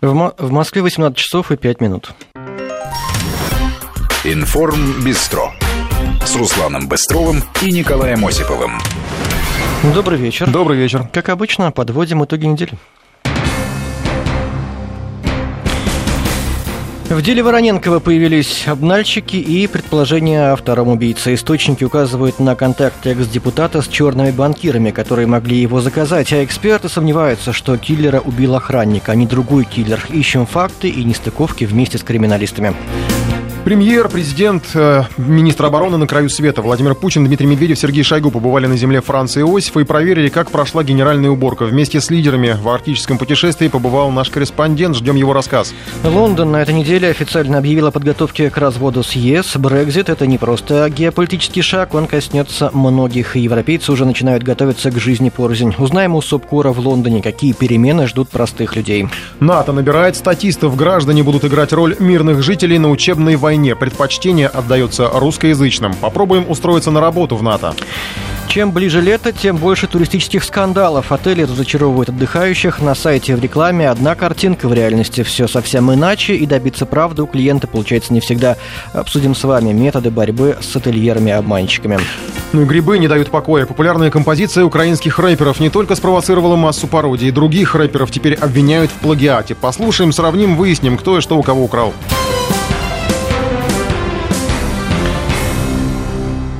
В, Мо- в Москве 18 часов и 5 минут. Информ Бистро с Русланом Быстровым и Николаем Осиповым. Добрый вечер. Добрый вечер. Как обычно, подводим итоги недели. В деле Вороненкова появились обнальщики и предположения о втором убийце. Источники указывают на контакты экс-депутата с черными банкирами, которые могли его заказать, а эксперты сомневаются, что киллера убил охранник, а не другой киллер. Ищем факты и нестыковки вместе с криминалистами. Премьер, президент, э, министр обороны на краю света Владимир Путин, Дмитрий Медведев, Сергей Шойгу побывали на земле Франции и Иосифа и проверили, как прошла генеральная уборка. Вместе с лидерами в арктическом путешествии побывал наш корреспондент. Ждем его рассказ. Лондон на этой неделе официально объявил о подготовке к разводу с ЕС. Брекзит – это не просто геополитический шаг, он коснется многих. И европейцы уже начинают готовиться к жизни порознь. Узнаем у Субкора в Лондоне, какие перемены ждут простых людей. НАТО набирает статистов. Граждане будут играть роль мирных жителей на учебной войне. Предпочтение отдается русскоязычным. Попробуем устроиться на работу в НАТО. Чем ближе лето, тем больше туристических скандалов. Отели разочаровывают отдыхающих. На сайте в рекламе одна картинка, в реальности все совсем иначе. И добиться правды у клиента получается не всегда. Обсудим с вами методы борьбы с ательерами-обманщиками. Ну и грибы не дают покоя. Популярная композиция украинских рэперов не только спровоцировала массу пародий, других рэперов теперь обвиняют в плагиате. Послушаем, сравним, выясним, кто и что у кого украл.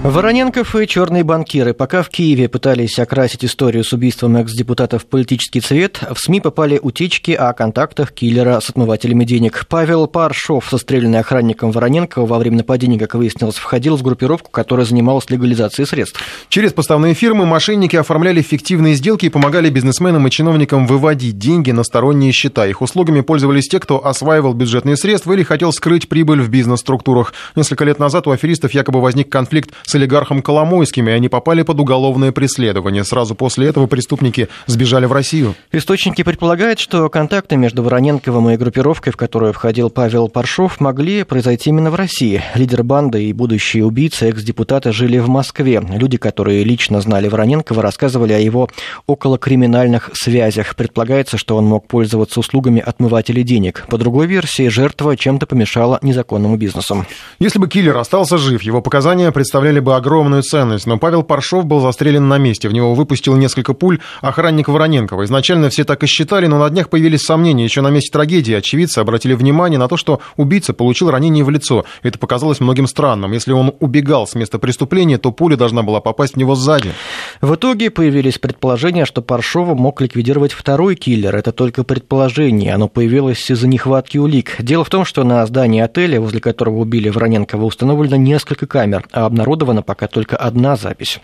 Вороненков и черные банкиры. Пока в Киеве пытались окрасить историю с убийством экс-депутата в политический цвет, в СМИ попали утечки о контактах киллера с отмывателями денег. Павел Паршов, застреленный охранником Вороненкова во время нападения, как выяснилось, входил в группировку, которая занималась легализацией средств. Через поставные фирмы мошенники оформляли фиктивные сделки и помогали бизнесменам и чиновникам выводить деньги на сторонние счета. Их услугами пользовались те, кто осваивал бюджетные средства или хотел скрыть прибыль в бизнес-структурах. Несколько лет назад у аферистов якобы возник конфликт с олигархом Коломойским, и они попали под уголовное преследование. Сразу после этого преступники сбежали в Россию. Источники предполагают, что контакты между Вороненковым и группировкой, в которую входил Павел Паршов, могли произойти именно в России. Лидер банды и будущие убийцы экс-депутата жили в Москве. Люди, которые лично знали Вороненкова, рассказывали о его околокриминальных связях. Предполагается, что он мог пользоваться услугами отмывателей денег. По другой версии, жертва чем-то помешала незаконному бизнесу. Если бы киллер остался жив, его показания представляли бы огромную ценность, но Павел Паршов был застрелен на месте. В него выпустил несколько пуль охранник Вороненкова. Изначально все так и считали, но на днях появились сомнения. Еще на месте трагедии очевидцы обратили внимание на то, что убийца получил ранение в лицо. Это показалось многим странным. Если он убегал с места преступления, то пуля должна была попасть в него сзади. В итоге появились предположения, что Паршова мог ликвидировать второй киллер. Это только предположение. Оно появилось из-за нехватки улик. Дело в том, что на здании отеля, возле которого убили Вороненкова, установлено несколько камер, а обнародовано пока только одна запись.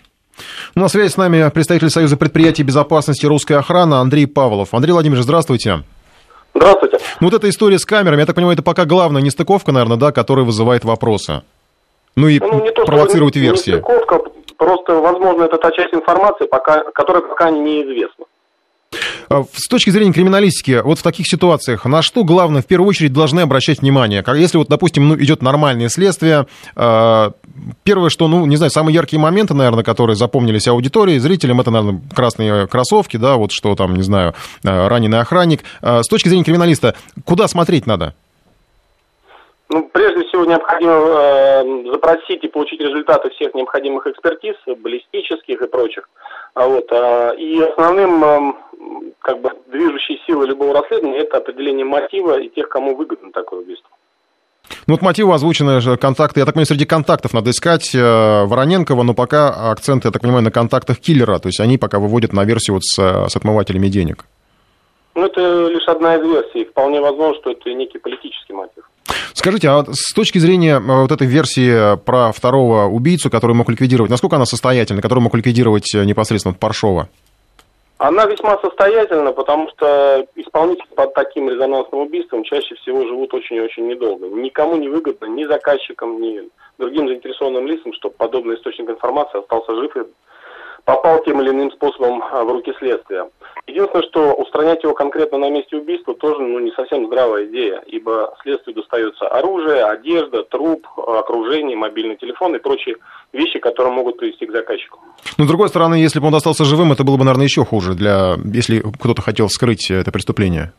На связи с нами представитель Союза предприятий безопасности «Русская охрана» Андрей Павлов. Андрей Владимирович, здравствуйте. Здравствуйте. Ну, вот эта история с камерами, я так понимаю, это пока главная нестыковка, наверное, да, которая вызывает вопросы. Ну и Ну, не то, провоцирует версии. нестыковка, просто, возможно, это та часть информации, пока, которая пока неизвестна. А, С точки зрения криминалистики, вот в таких ситуациях, на что главное в первую очередь должны обращать внимание? Если вот, допустим, ну, идет нормальное следствие, э, первое, что, ну, не знаю, самые яркие моменты, наверное, которые запомнились аудитории, зрителям, это, наверное, красные кроссовки, да, вот что там, не знаю, э, раненый охранник. Э, С точки зрения криминалиста, куда смотреть надо? Ну, прежде всего, необходимо э, запросить и получить результаты всех необходимых экспертиз, баллистических и прочих. А вот, а, и основным как бы движущей силой любого расследования это определение мотива и тех, кому выгодно такое убийство. Ну, вот мотивы озвучены контакты. Я так понимаю, среди контактов надо искать э, Вороненкова, но пока акцент, я так понимаю, на контактах киллера. То есть они пока выводят на версию вот с, э, с отмывателями денег. Ну, это лишь одна из версий. Вполне возможно, что это некий политический мотив. Скажите, а с точки зрения э, вот этой версии про второго убийцу, который мог ликвидировать, насколько она состоятельна, который мог ликвидировать э, непосредственно Паршова? Она весьма состоятельна, потому что исполнители под таким резонансным убийством чаще всего живут очень и очень недолго. Никому не выгодно, ни заказчикам, ни другим заинтересованным лицам, чтобы подобный источник информации остался жив и попал тем или иным способом а, в руки следствия. Единственное, что устранять его конкретно на месте убийства тоже ну, не совсем здравая идея, ибо следствию достается оружие, одежда, труп, окружение, мобильный телефон и прочие вещи, которые могут привести к заказчику. Но, с другой стороны, если бы он остался живым, это было бы, наверное, еще хуже, для, если кто-то хотел скрыть это преступление.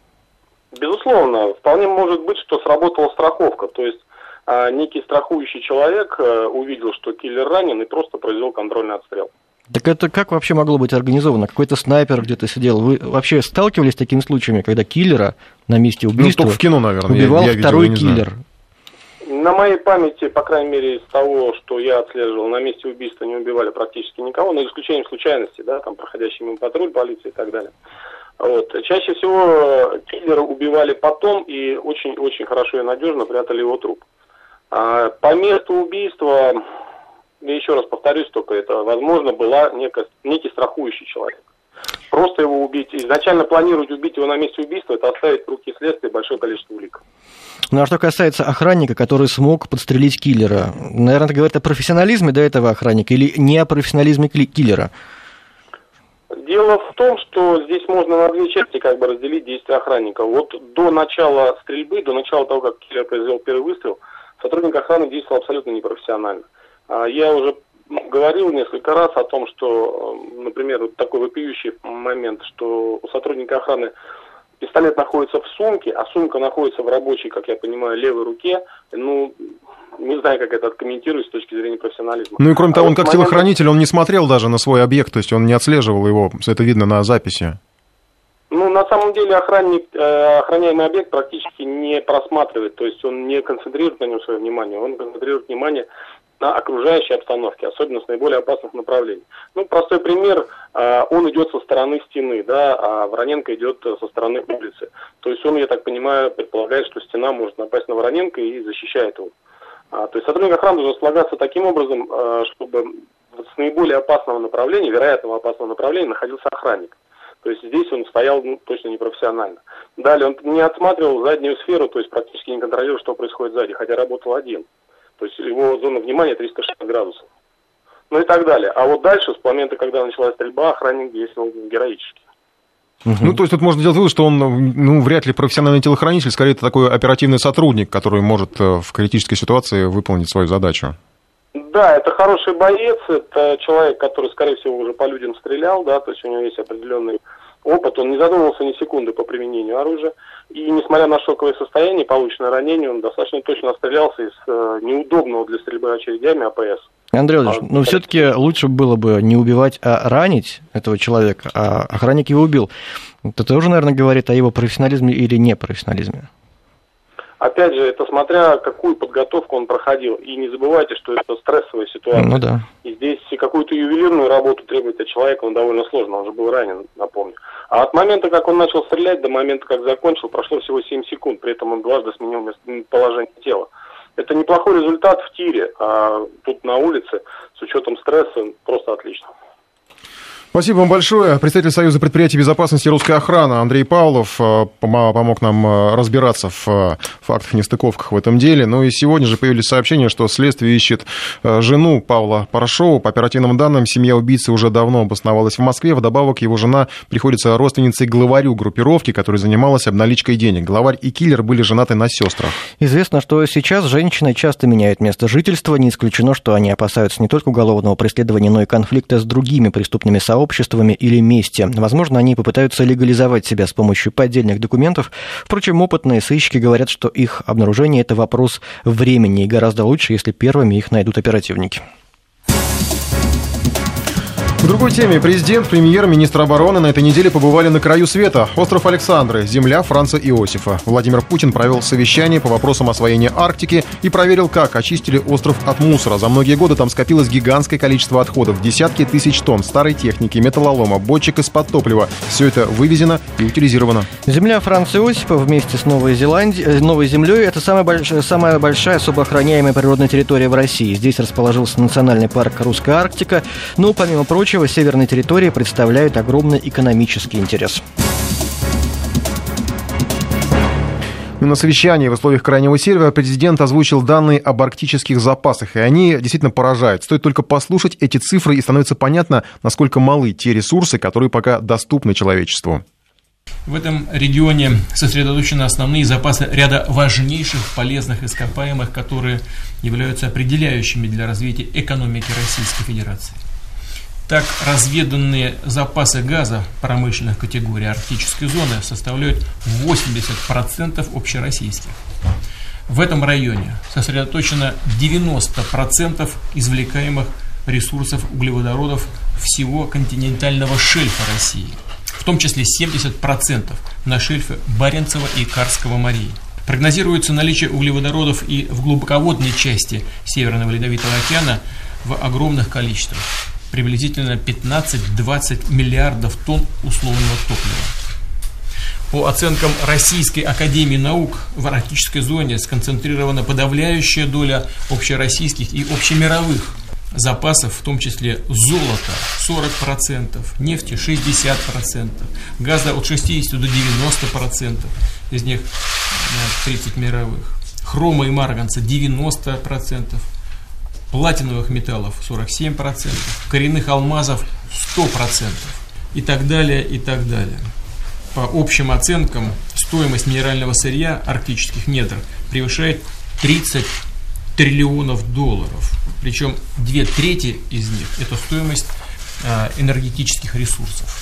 Безусловно, вполне может быть, что сработала страховка, то есть а, некий страхующий человек а, увидел, что киллер ранен и просто произвел контрольный отстрел. Так это как вообще могло быть организовано? Какой-то снайпер где-то сидел. Вы вообще сталкивались с такими случаями, когда киллера на месте убийства ну, в кино, наверное, убивал я, я второй видел, киллер? На моей памяти, по крайней мере, из того, что я отслеживал, на месте убийства не убивали практически никого, но исключением случайности, да, там проходящий мимо патруль, полиции и так далее. Вот. Чаще всего киллера убивали потом и очень-очень хорошо и надежно прятали его труп. А по месту убийства я еще раз повторюсь, только это, возможно, была некая, некий страхующий человек. Просто его убить, изначально планировать убить его на месте убийства, это оставить в руки следствия большое количество улик. Ну а что касается охранника, который смог подстрелить киллера, наверное, это говорит о профессионализме до этого охранника или не о профессионализме киллера? Дело в том, что здесь можно на две части как бы разделить действия охранника. Вот до начала стрельбы, до начала того, как киллер произвел первый выстрел, сотрудник охраны действовал абсолютно непрофессионально. А, я уже говорил несколько раз о том, что, например, вот такой вопиющий момент, что у сотрудника охраны пистолет находится в сумке, а сумка находится в рабочей, как я понимаю, левой руке. Ну, не знаю, как это откомментировать с точки зрения профессионализма. Ну и кроме а того, он как момент... телохранитель, он не смотрел даже на свой объект, то есть он не отслеживал его, это видно на записи. Ну, на самом деле охранник, э, охраняемый объект практически не просматривает, то есть он не концентрирует на нем свое внимание, он концентрирует внимание на окружающей обстановке, особенно с наиболее опасных направлений. Ну, простой пример, э, он идет со стороны стены, да, а Вороненко идет со стороны улицы. То есть он, я так понимаю, предполагает, что стена может напасть на Вороненко и защищает его. А, то есть сотрудник охраны должен слагаться таким образом, э, чтобы с наиболее опасного направления, вероятного опасного направления находился охранник. То есть здесь он стоял ну, точно непрофессионально. Далее он не отсматривал заднюю сферу, то есть практически не контролировал, что происходит сзади, хотя работал один. То есть его зона внимания 360 градусов. Ну и так далее. А вот дальше, с момента, когда началась стрельба, охранник действовал героически. Ну, то есть тут можно сделать вывод, что он ну, вряд ли профессиональный телохранитель, скорее это такой оперативный сотрудник, который может э, в критической ситуации выполнить свою задачу. Да, это хороший боец, это человек, который, скорее всего, уже по людям стрелял, да, то есть у него есть определенный опыт, он не задумывался ни секунды по применению оружия, и несмотря на шоковое состояние, полученное ранение, он достаточно точно отстрелялся из э, неудобного для стрельбы очередями АПС. Андрей Владимирович, а, ну все-таки лучше было бы не убивать, а ранить этого человека, а охранник его убил. Это тоже, наверное, говорит о его профессионализме или непрофессионализме. Опять же, это смотря какую подготовку он проходил. И не забывайте, что это стрессовая ситуация. Ну да. И здесь какую-то ювелирную работу требовать от человека, он довольно сложно, он же был ранен, напомню. А от момента, как он начал стрелять, до момента, как закончил, прошло всего 7 секунд, при этом он дважды сменил положение тела. Это неплохой результат в тире, а тут на улице с учетом стресса просто отлично. Спасибо вам большое. Представитель Союза предприятий безопасности русской охраны Андрей Павлов э, помог нам э, разбираться в э, фактах нестыковках в этом деле. Ну и сегодня же появились сообщения, что следствие ищет жену Павла Порошова. По оперативным данным, семья убийцы уже давно обосновалась в Москве. Вдобавок, его жена приходится родственницей главарю группировки, которая занималась обналичкой денег. Главарь и киллер были женаты на сестрах. Известно, что сейчас женщины часто меняют место жительства. Не исключено, что они опасаются не только уголовного преследования, но и конфликта с другими преступными сообществами сообществами или месте. Возможно, они попытаются легализовать себя с помощью поддельных документов. Впрочем, опытные сыщики говорят, что их обнаружение – это вопрос времени, и гораздо лучше, если первыми их найдут оперативники. В другой теме. Президент, премьер, министр обороны на этой неделе побывали на краю света. Остров Александры, земля Франца Иосифа. Владимир Путин провел совещание по вопросам освоения Арктики и проверил, как очистили остров от мусора. За многие годы там скопилось гигантское количество отходов. Десятки тысяч тонн старой техники, металлолома, бочек из-под топлива. Все это вывезено и утилизировано. Земля Франца Иосифа вместе с Новой, Зеландией, э, Новой землей – это самая большая, самая большая особо охраняемая природная территория в России. Здесь расположился национальный парк «Русская Арктика». Ну, помимо прочего, прочего, северные территории представляют огромный экономический интерес. На совещании в условиях крайнего севера президент озвучил данные об арктических запасах, и они действительно поражают. Стоит только послушать эти цифры, и становится понятно, насколько малы те ресурсы, которые пока доступны человечеству. В этом регионе сосредоточены основные запасы ряда важнейших полезных ископаемых, которые являются определяющими для развития экономики Российской Федерации. Так, разведанные запасы газа промышленных категорий арктической зоны составляют 80% общероссийских. В этом районе сосредоточено 90% извлекаемых ресурсов углеводородов всего континентального шельфа России, в том числе 70% на шельфе Баренцева и Карского морей. Прогнозируется наличие углеводородов и в глубоководной части Северного Ледовитого океана в огромных количествах, приблизительно 15-20 миллиардов тонн условного топлива. По оценкам Российской Академии Наук, в арктической зоне сконцентрирована подавляющая доля общероссийских и общемировых запасов, в том числе золота 40%, нефти 60%, газа от 60 до 90%, из них 30 мировых, хрома и марганца 90%, платиновых металлов 47%, коренных алмазов 100% и так далее, и так далее. По общим оценкам, стоимость минерального сырья арктических недр превышает 30 триллионов долларов. Причем две трети из них – это стоимость а, энергетических ресурсов.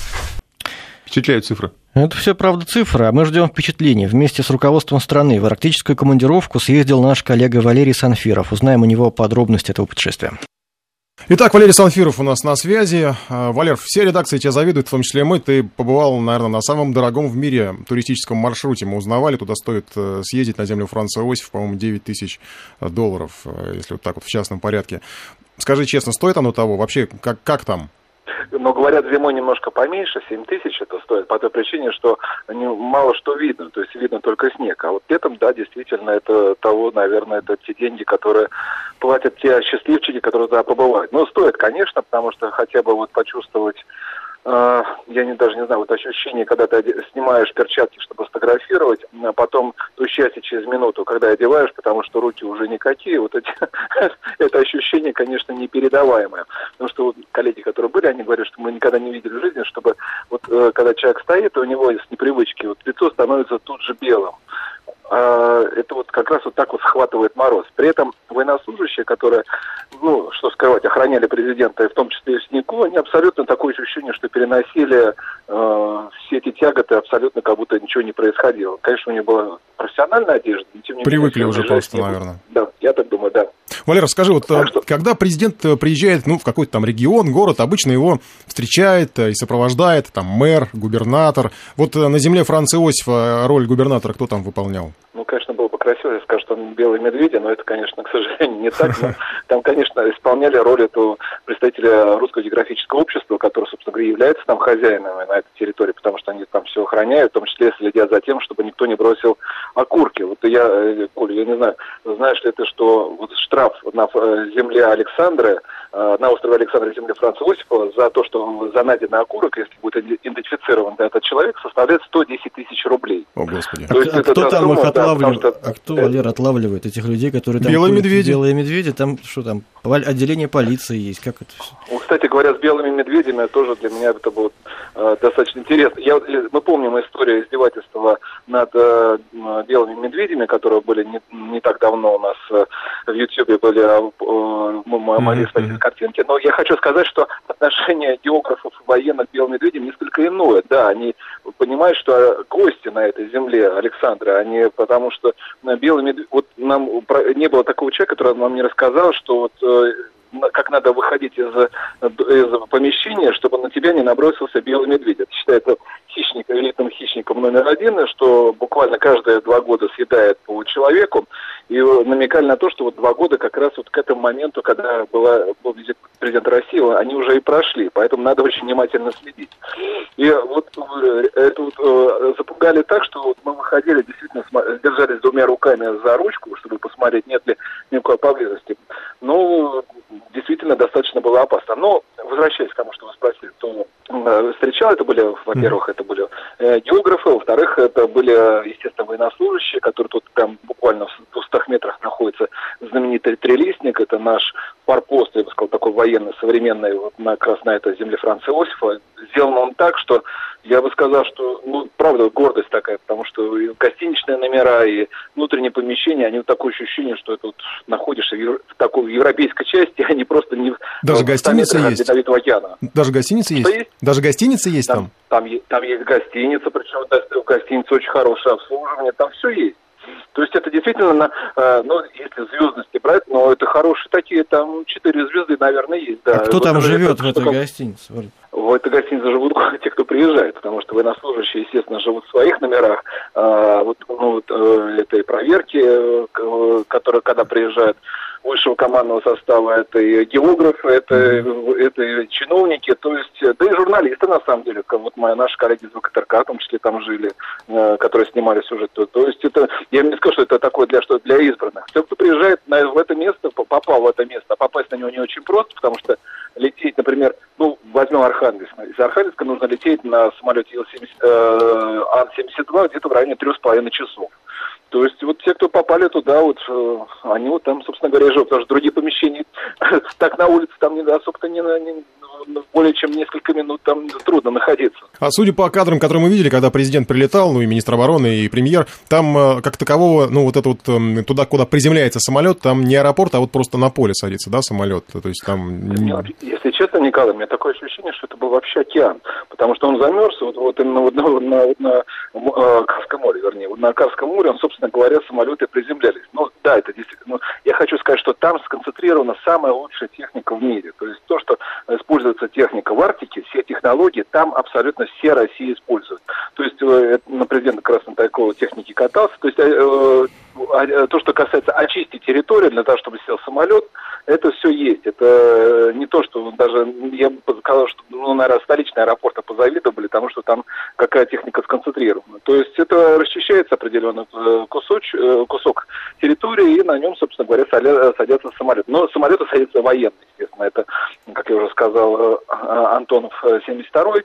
Впечатляют цифры. Это все, правда, цифры, а мы ждем впечатлений. Вместе с руководством страны в арктическую командировку съездил наш коллега Валерий Санфиров. Узнаем у него подробности этого путешествия. Итак, Валерий Санфиров у нас на связи. А, Валер, все редакции тебя завидуют, в том числе мы. Ты побывал, наверное, на самом дорогом в мире туристическом маршруте. Мы узнавали, туда стоит э, съездить на землю Франца Иосиф, по-моему, 9 тысяч долларов, э, если вот так вот в частном порядке. Скажи честно, стоит оно того? Вообще, как, как там? Но говорят, зимой немножко поменьше, 7 тысяч это стоит, по той причине, что мало что видно, то есть видно только снег. А вот летом, да, действительно, это того, наверное, это те деньги, которые платят те счастливчики, которые туда побывают. Но стоит, конечно, потому что хотя бы вот почувствовать я не, даже не знаю, вот ощущение, когда ты снимаешь перчатки, чтобы сфотографировать, а потом то счастье через минуту, когда одеваешь, потому что руки уже никакие, вот эти, это ощущение, конечно, непередаваемое. Потому что вот коллеги, которые были, они говорят, что мы никогда не видели в жизни, чтобы вот э, когда человек стоит, у него с непривычки вот лицо становится тут же белым. А, это вот как раз вот так вот схватывает мороз. При этом военнослужащие, которые, ну, что скрывать, охраняли президента, и в том числе и снегу, они абсолютно такое ощущение, что переносили э, все эти тяготы абсолютно как будто ничего не происходило. Конечно, у них была профессиональная одежда, но тем не Привыкли менее... Привыкли уже просто, наверное. Да, я так думаю, да. Валера, скажи, вот так что... когда президент приезжает ну, в какой-то там регион, город, обычно его встречает и сопровождает там мэр, губернатор. Вот на земле Франца Иосифа роль губернатора кто там выполнял? Ну, конечно, было бы красиво, если скажут, что он белый медведь, но это, конечно, к сожалению, не так. Но там, конечно, исполняли роль этого представителя Русского географического общества, который, собственно говоря, является там хозяином на этой территории, потому что они там все охраняют, в том числе следят за тем, чтобы никто не бросил окурки. Вот я, э, Коля, я не знаю, знаешь ли ты, что вот штраф на э, земле Александра, э, на острове Александра земле Франца Осипова за то, что за найденный окурок, если будет идентифицирован этот человек, составляет 110 тысяч рублей. О, Господи. То а, а кто там сумма, их отлавливает? Да, что... А кто, Валер, отлавливает этих людей, которые там... Белые медведи. Белые медведи, там что там, отделение полиции есть, как это все? Ну, кстати говоря, с белыми медведями тоже для меня это было э, достаточно интересно. Я, мы помним историю издевательства над э, белыми медведями, которые были не, не так давно у нас э, в Ютьюбе были э, мы могли смотреть картинки, но я хочу сказать, что отношение географов и военных к белым медведям несколько иное. Да, они понимают, что гости на этой земле Александра, они потому что белый медведь, вот нам не было такого человека, который нам не рассказал, что вот э, как надо выходить из, из помещения, чтобы на тебя не набросился белый медведь. Это считается хищником, элитным хищником номер один, что буквально каждые два года съедает по. И намекали на то, что вот два года как раз вот к этому моменту, когда была, был визит президента России, они уже и прошли. Поэтому надо очень внимательно следить. И вот э, это вот, э, запугали так, что вот мы выходили, действительно держались двумя руками за ручку, чтобы посмотреть, нет ли никакой поблизости. Ну, действительно достаточно было опасно. Но, возвращаясь к тому, что вы спросили, то э, встречал, это были, во-первых, это были э, географы, во-вторых, это были, естественно, военнослужащие, которые тут прям буквально в 200 метрах находится знаменитый трелистник, это наш форпост, я бы сказал, такой военный, современный, вот на, как раз на этой земле Франца Иосифа. Сделан он так, что я бы сказал, что, ну, правда, гордость такая, потому что и гостиничные номера, и внутренние помещения, они вот такое ощущение, что это вот находишься в, евро, в такой европейской части, а не просто не Даже в гостиница есть. Ледовитого океана. Даже гостиница есть? есть? Даже гостиница есть там? Там, там, там есть гостиница, причем в гостинице очень хорошее обслуживание, там все есть. То есть это действительно, э, ну, если звездности брать, но это хорошие такие, там четыре звезды, наверное, есть. Да. А кто вот там живет в этой как... гостинице? В этой гостинице живут те, кто приезжает, потому что военнослужащие, естественно, живут в своих номерах. А, вот, ну, вот э, этой проверки, э, которые, когда приезжают высшего командного состава, это и географы, это, это и чиновники, то есть, да и журналисты, на самом деле, как вот мои наши коллеги из ВКТРК, в том числе, там жили, э, которые снимали сюжет. То, то есть, это, я не скажу, что это такое для, что для избранных. Те, кто приезжает на, в это место, попал в это место, а попасть на него не очень просто, потому что лететь, например, ну, возьмем Архангельск. Из Архангельска нужно лететь на самолете Ил-70, э, Ан-72 где-то в районе трех с половиной часов. То есть вот те, кто попали туда, вот э, они вот там, собственно говоря, живут, потому что другие помещения так на улице там не особо-то не, не, более чем несколько минут там трудно находиться. А судя по кадрам, которые мы видели, когда президент прилетал, ну и министр обороны, и премьер, там э, как такового, ну вот это вот эм, туда, куда приземляется самолет, там не аэропорт, а вот просто на поле садится, да, самолет? То есть там... Если честно, Николай, у меня такое ощущение, что это был вообще океан, потому что он замерз, вот, вот именно вот на, на, на, на э, Карском море, вернее, вот на Карском море, он, собственно говоря, самолеты приземлялись. Ну, да, это действительно, ну, я хочу сказать, что там сконцентрирована самая лучшая техника в мире, то есть то, что используется техника в Арктике, все технологии там абсолютно все России используют. То есть э, на президента Красного такого техники катался, то есть э, э, то, что касается очистить территорию для того, чтобы сел самолет, это все есть. Это э, не то, что даже, я бы сказал, что, ну, наверное, столичные аэропорты позавидовали тому, что там какая техника сконцентрирована. То есть это расчищается определенный э, кусоч, э, кусок территории, и на нем, собственно говоря, садятся самолеты. Но самолеты садятся военные, естественно. Это, как я уже сказал, Антонов 72-й,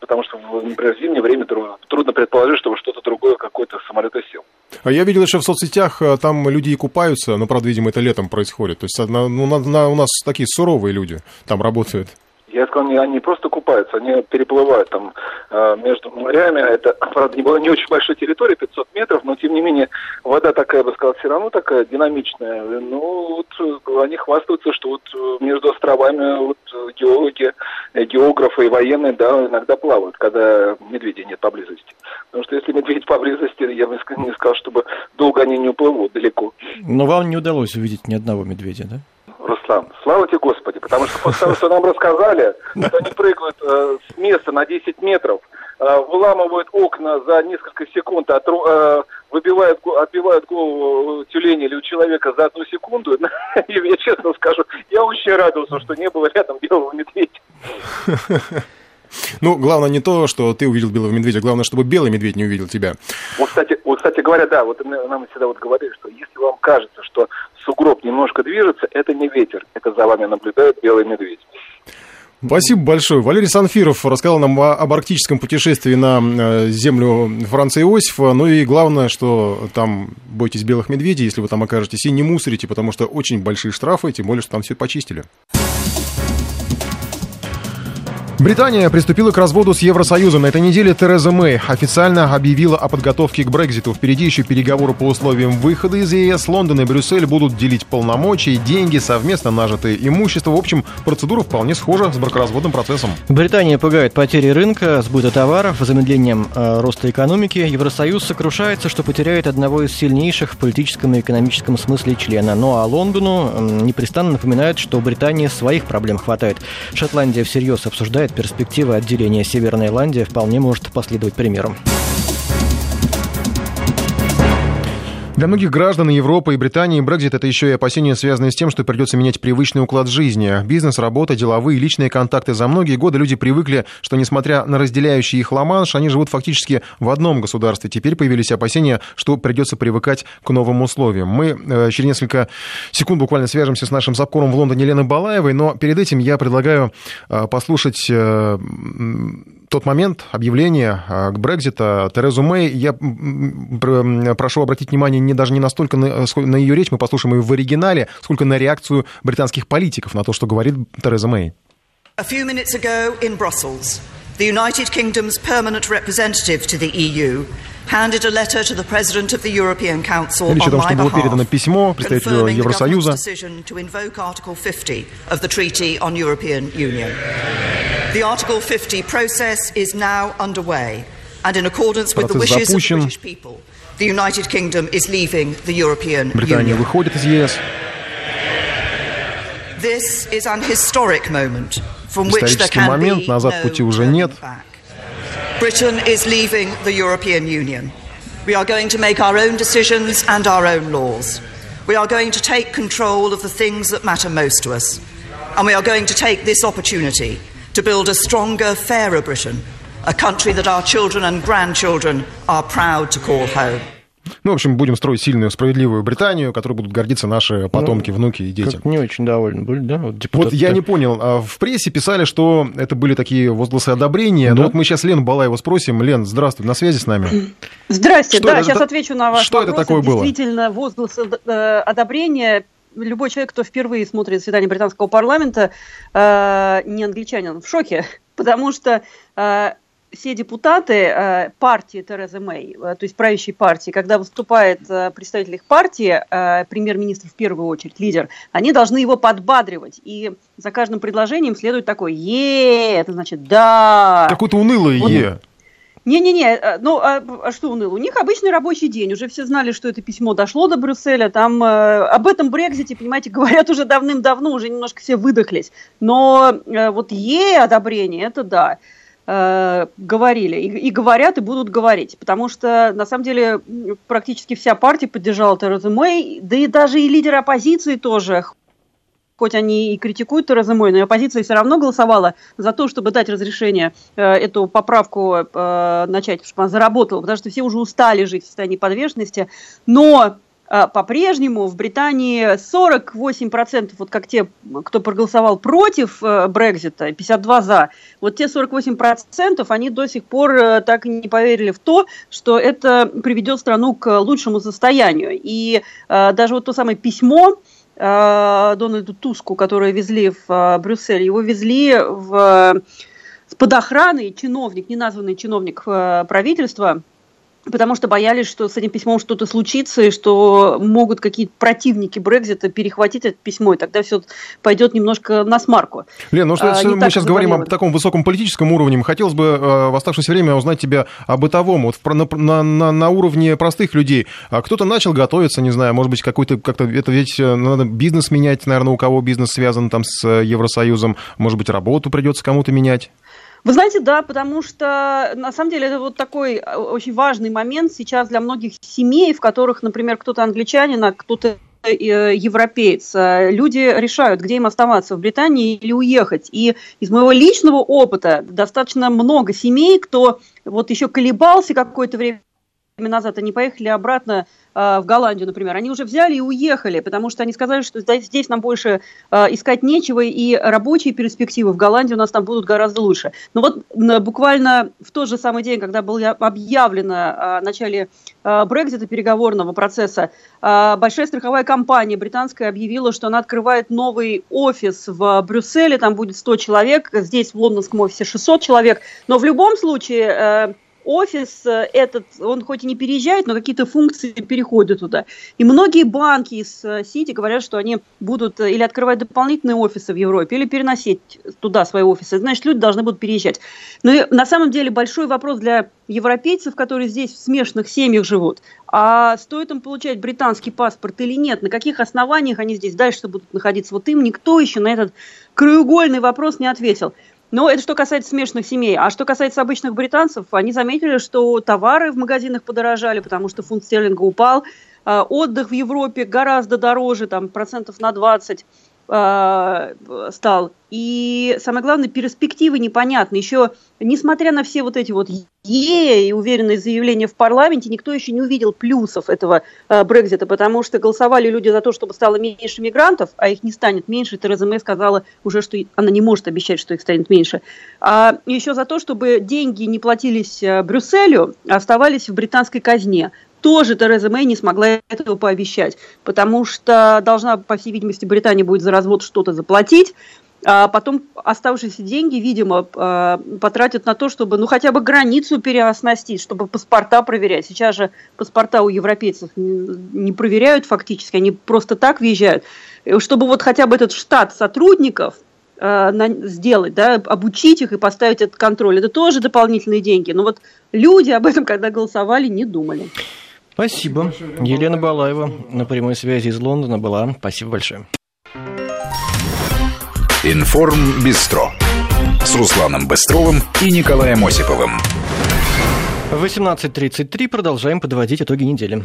потому что, например, в зимнее время трудно предположить, чтобы что-то другое, какой-то самолет сел. А я видел еще в соцсетях, там люди и купаются, но, правда, видимо, это летом происходит. То есть ну, на, на, у нас такие суровые люди там работают. Я сказал, они, они просто купаются, они переплывают там э, между морями. Это, правда, не была не очень большая территория, 500 метров, но тем не менее вода такая, я бы сказал, все равно такая динамичная. Ну, вот э, они хвастаются, что вот э, между островами вот геологи, географы и военные, да, иногда плавают, когда медведей нет поблизости. Потому что если медведь поблизости, я бы не сказал, чтобы долго они не уплывут далеко. Но вам не удалось увидеть ни одного медведя, да? Руслан, слава тебе Господи, потому что после того, что нам рассказали, что они прыгают э, с места на 10 метров, э, выламывают окна за несколько секунд, отру, э, выбивают, отбивают голову тюленя или у человека за одну секунду, и я честно скажу, я очень радовался, что не было рядом белого медведя. Ну, главное не то, что ты увидел белого медведя, главное, чтобы белый медведь не увидел тебя. Вот, кстати, вот, кстати говоря, да, вот нам всегда вот говорили, что если вам кажется, что сугроб немножко движется, это не ветер, это за вами наблюдает белый медведь. Спасибо большое. Валерий Санфиров рассказал нам об арктическом путешествии на э, землю Франца Иосифа. Ну и главное, что там бойтесь белых медведей, если вы там окажетесь, и не мусорите, потому что очень большие штрафы, тем более, что там все почистили. Британия приступила к разводу с Евросоюзом. На этой неделе Тереза Мэй официально объявила о подготовке к Брекзиту. Впереди еще переговоры по условиям выхода из ЕС. Лондон и Брюссель будут делить полномочия, деньги, совместно нажитое имущество. В общем, процедура вполне схожа с бракоразводным процессом. Британия пугает потери рынка, сбыта товаров, замедлением э, роста экономики. Евросоюз сокрушается, что потеряет одного из сильнейших в политическом и экономическом смысле члена. Ну а Лондону э, непрестанно напоминает, что у Британии своих проблем хватает. Шотландия всерьез обсуждает перспектива отделения Северной Ирландии вполне может последовать примером. Для многих граждан Европы и Британии Брекзит – это еще и опасения, связанные с тем, что придется менять привычный уклад жизни. Бизнес, работа, деловые, личные контакты. За многие годы люди привыкли, что, несмотря на разделяющий их Ла-Манш, они живут фактически в одном государстве. Теперь появились опасения, что придется привыкать к новым условиям. Мы э, через несколько секунд буквально свяжемся с нашим запкором в Лондоне Леной Балаевой, но перед этим я предлагаю э, послушать э, тот момент объявления к Брекзита Терезу Мэй. Я прошу обратить внимание не даже не настолько на, на ее речь, мы послушаем ее в оригинале, сколько на реакцию британских политиков на то, что говорит Тереза Мэй. A few minutes ago in Brussels, the United Kingdom's permanent representative to the EU handed a letter to the President of the European Council Речь о том, on что my было передано behalf, письмо представителю confirming the Евросоюза. government's decision to invoke Article 50 of the Treaty on European Union. The Article 50 process is now underway, and in accordance with the Процесс wishes of the запущен. British people, the United Kingdom is leaving the European Британия Union. выходит из ЕС. This is an historic moment from which there Исторический can момент, be назад no пути уже turning нет. back. Britain is leaving the European Union. We are going to make our own decisions and our own laws. We are going to take control of the things that matter most to us. And we are going to take this opportunity to build a stronger, fairer Britain, a country that our children and grandchildren are proud to call home. Ну, в общем, будем строить сильную, справедливую Британию, которой будут гордиться наши потомки, внуки и дети. Не очень довольны были, да? Вот, депутаты. Вот я не понял, а в прессе писали, что это были такие возгласы одобрения. Да. Но вот мы сейчас Лену Балаеву спросим. Лен, здравствуй, на связи с нами. Здрасте, Что да, это сейчас та- отвечу на ваш что это вопрос. такое было? Действительно, возглас э, одобрения. Любой человек, кто впервые смотрит заседание британского парламента, э, не англичанин, в шоке, потому что э, все депутаты э, партии Терезы Мэй, э, то есть правящей партии, когда выступает э, представитель их партии, премьер-министр в первую очередь, лидер, они должны его подбадривать. И за каждым предложением следует такое «Е», это значит «да». Какое-то унылое. Е. Не-не-не, ну а, а что уныло? У них обычный рабочий день, уже все знали, что это письмо дошло до Брюсселя, там э, об этом Брекзите, понимаете, говорят уже давным-давно, уже немножко все выдохлись. Но э, вот ей одобрение, это да, э, говорили, и, и говорят, и будут говорить, потому что, на самом деле, практически вся партия поддержала Терезу Мэй, да и даже и лидеры оппозиции тоже, хоть они и критикуют Терезу Мэй, но оппозиция все равно голосовала за то, чтобы дать разрешение э, эту поправку э, начать, чтобы она заработала, потому что все уже устали жить в состоянии подвешенности. Но по-прежнему в Британии 48%, вот как те, кто проголосовал против э, Брекзита, 52 за, вот те 48%, они до сих пор э, так и не поверили в то, что это приведет страну к лучшему состоянию. И э, даже вот то самое письмо, Дональду Туску, которое везли в Брюссель, его везли в, под охраной чиновник, неназванный чиновник правительства, потому что боялись, что с этим письмом что-то случится, и что могут какие-то противники Брекзита перехватить это письмо, и тогда все пойдет немножко на смарку. Лен, ну что А, мы сейчас говорим об таком высоком политическом уровне. Хотелось бы э, в оставшееся время узнать тебя о бытовом, вот на, на- на- на уровне простых людей. А Кто-то начал готовиться, не знаю, может быть, какой-то как-то это ведь э, надо бизнес менять, наверное, у кого бизнес связан там с э, Евросоюзом, может быть, работу придется кому-то менять. Вы знаете, да, потому что на самом деле это вот такой э, очень важный момент сейчас для многих семей, в которых, например, кто-то англичанин, а кто-то э, европеец. Э, Люди решают, где им оставаться, в Британии или уехать. И из моего личного опыта достаточно много семей, кто вот еще колебался какое-то время назад, они поехали обратно э, в Голландию, например, они уже взяли и уехали, потому что они сказали, что здесь, нам больше э, искать нечего, и рабочие перспективы в Голландии у нас там будут гораздо лучше. Но вот н- буквально в тот же самый день, когда было объявлено о начале э, Брекзита, переговорного процесса, э, большая страховая компания британская объявила, что она открывает новый офис в Брюсселе, там будет 100 человек, здесь в лондонском офисе 600 человек, но в любом случае... офис э, этот, он хоть и не переезжает, но какие-то функции переходят туда. И многие банки из э, Сити говорят, что они будут э, или открывать дополнительные офисы в Европе, или переносить туда свои офисы. Значит, люди должны будут переезжать. Но и на самом деле большой вопрос для европейцев, которые здесь в смешанных семьях живут. А стоит им получать британский паспорт или нет? На каких основаниях они здесь дальше будут находиться? Вот им никто еще на этот краеугольный вопрос не ответил. Но это что касается смешанных семей. А что касается обычных британцев, они заметили, что товары в магазинах подорожали, потому что фунт стерлинга упал. А, Отдых в Европе гораздо дороже, там процентов на 20 а, стал. И самое главное, перспективы непонятны. Еще, несмотря на все вот эти вот е и уверенные заявления в парламенте, никто еще не увидел плюсов этого э, Брекзита, потому что голосовали люди за то, чтобы стало меньше мигрантов, а их не станет меньше. Тереза Мэй сказала уже, что она не может обещать, что их станет меньше. А еще за то, чтобы деньги не платились э, Брюсселю, а оставались в британской казне тоже Тереза Мэй не смогла этого пообещать, потому что должна, по всей видимости, Британия будет за развод что-то заплатить, а потом оставшиеся деньги, видимо, а, потратят на то, чтобы, ну, хотя бы границу переоснастить, чтобы паспорта проверять. Сейчас же паспорта у европейцев не проверяют фактически, они просто так въезжают. Чтобы вот хотя бы этот штат сотрудников а, сделать, да, обучить их и поставить этот контроль, это тоже дополнительные деньги. Но вот люди об этом, когда голосовали, не думали. Спасибо. Елена Балаева на прямой связи из Лондона была. Спасибо большое. Информ Бистро с Русланом Быстровым и Николаем Осиповым. В 18.33 продолжаем подводить итоги недели.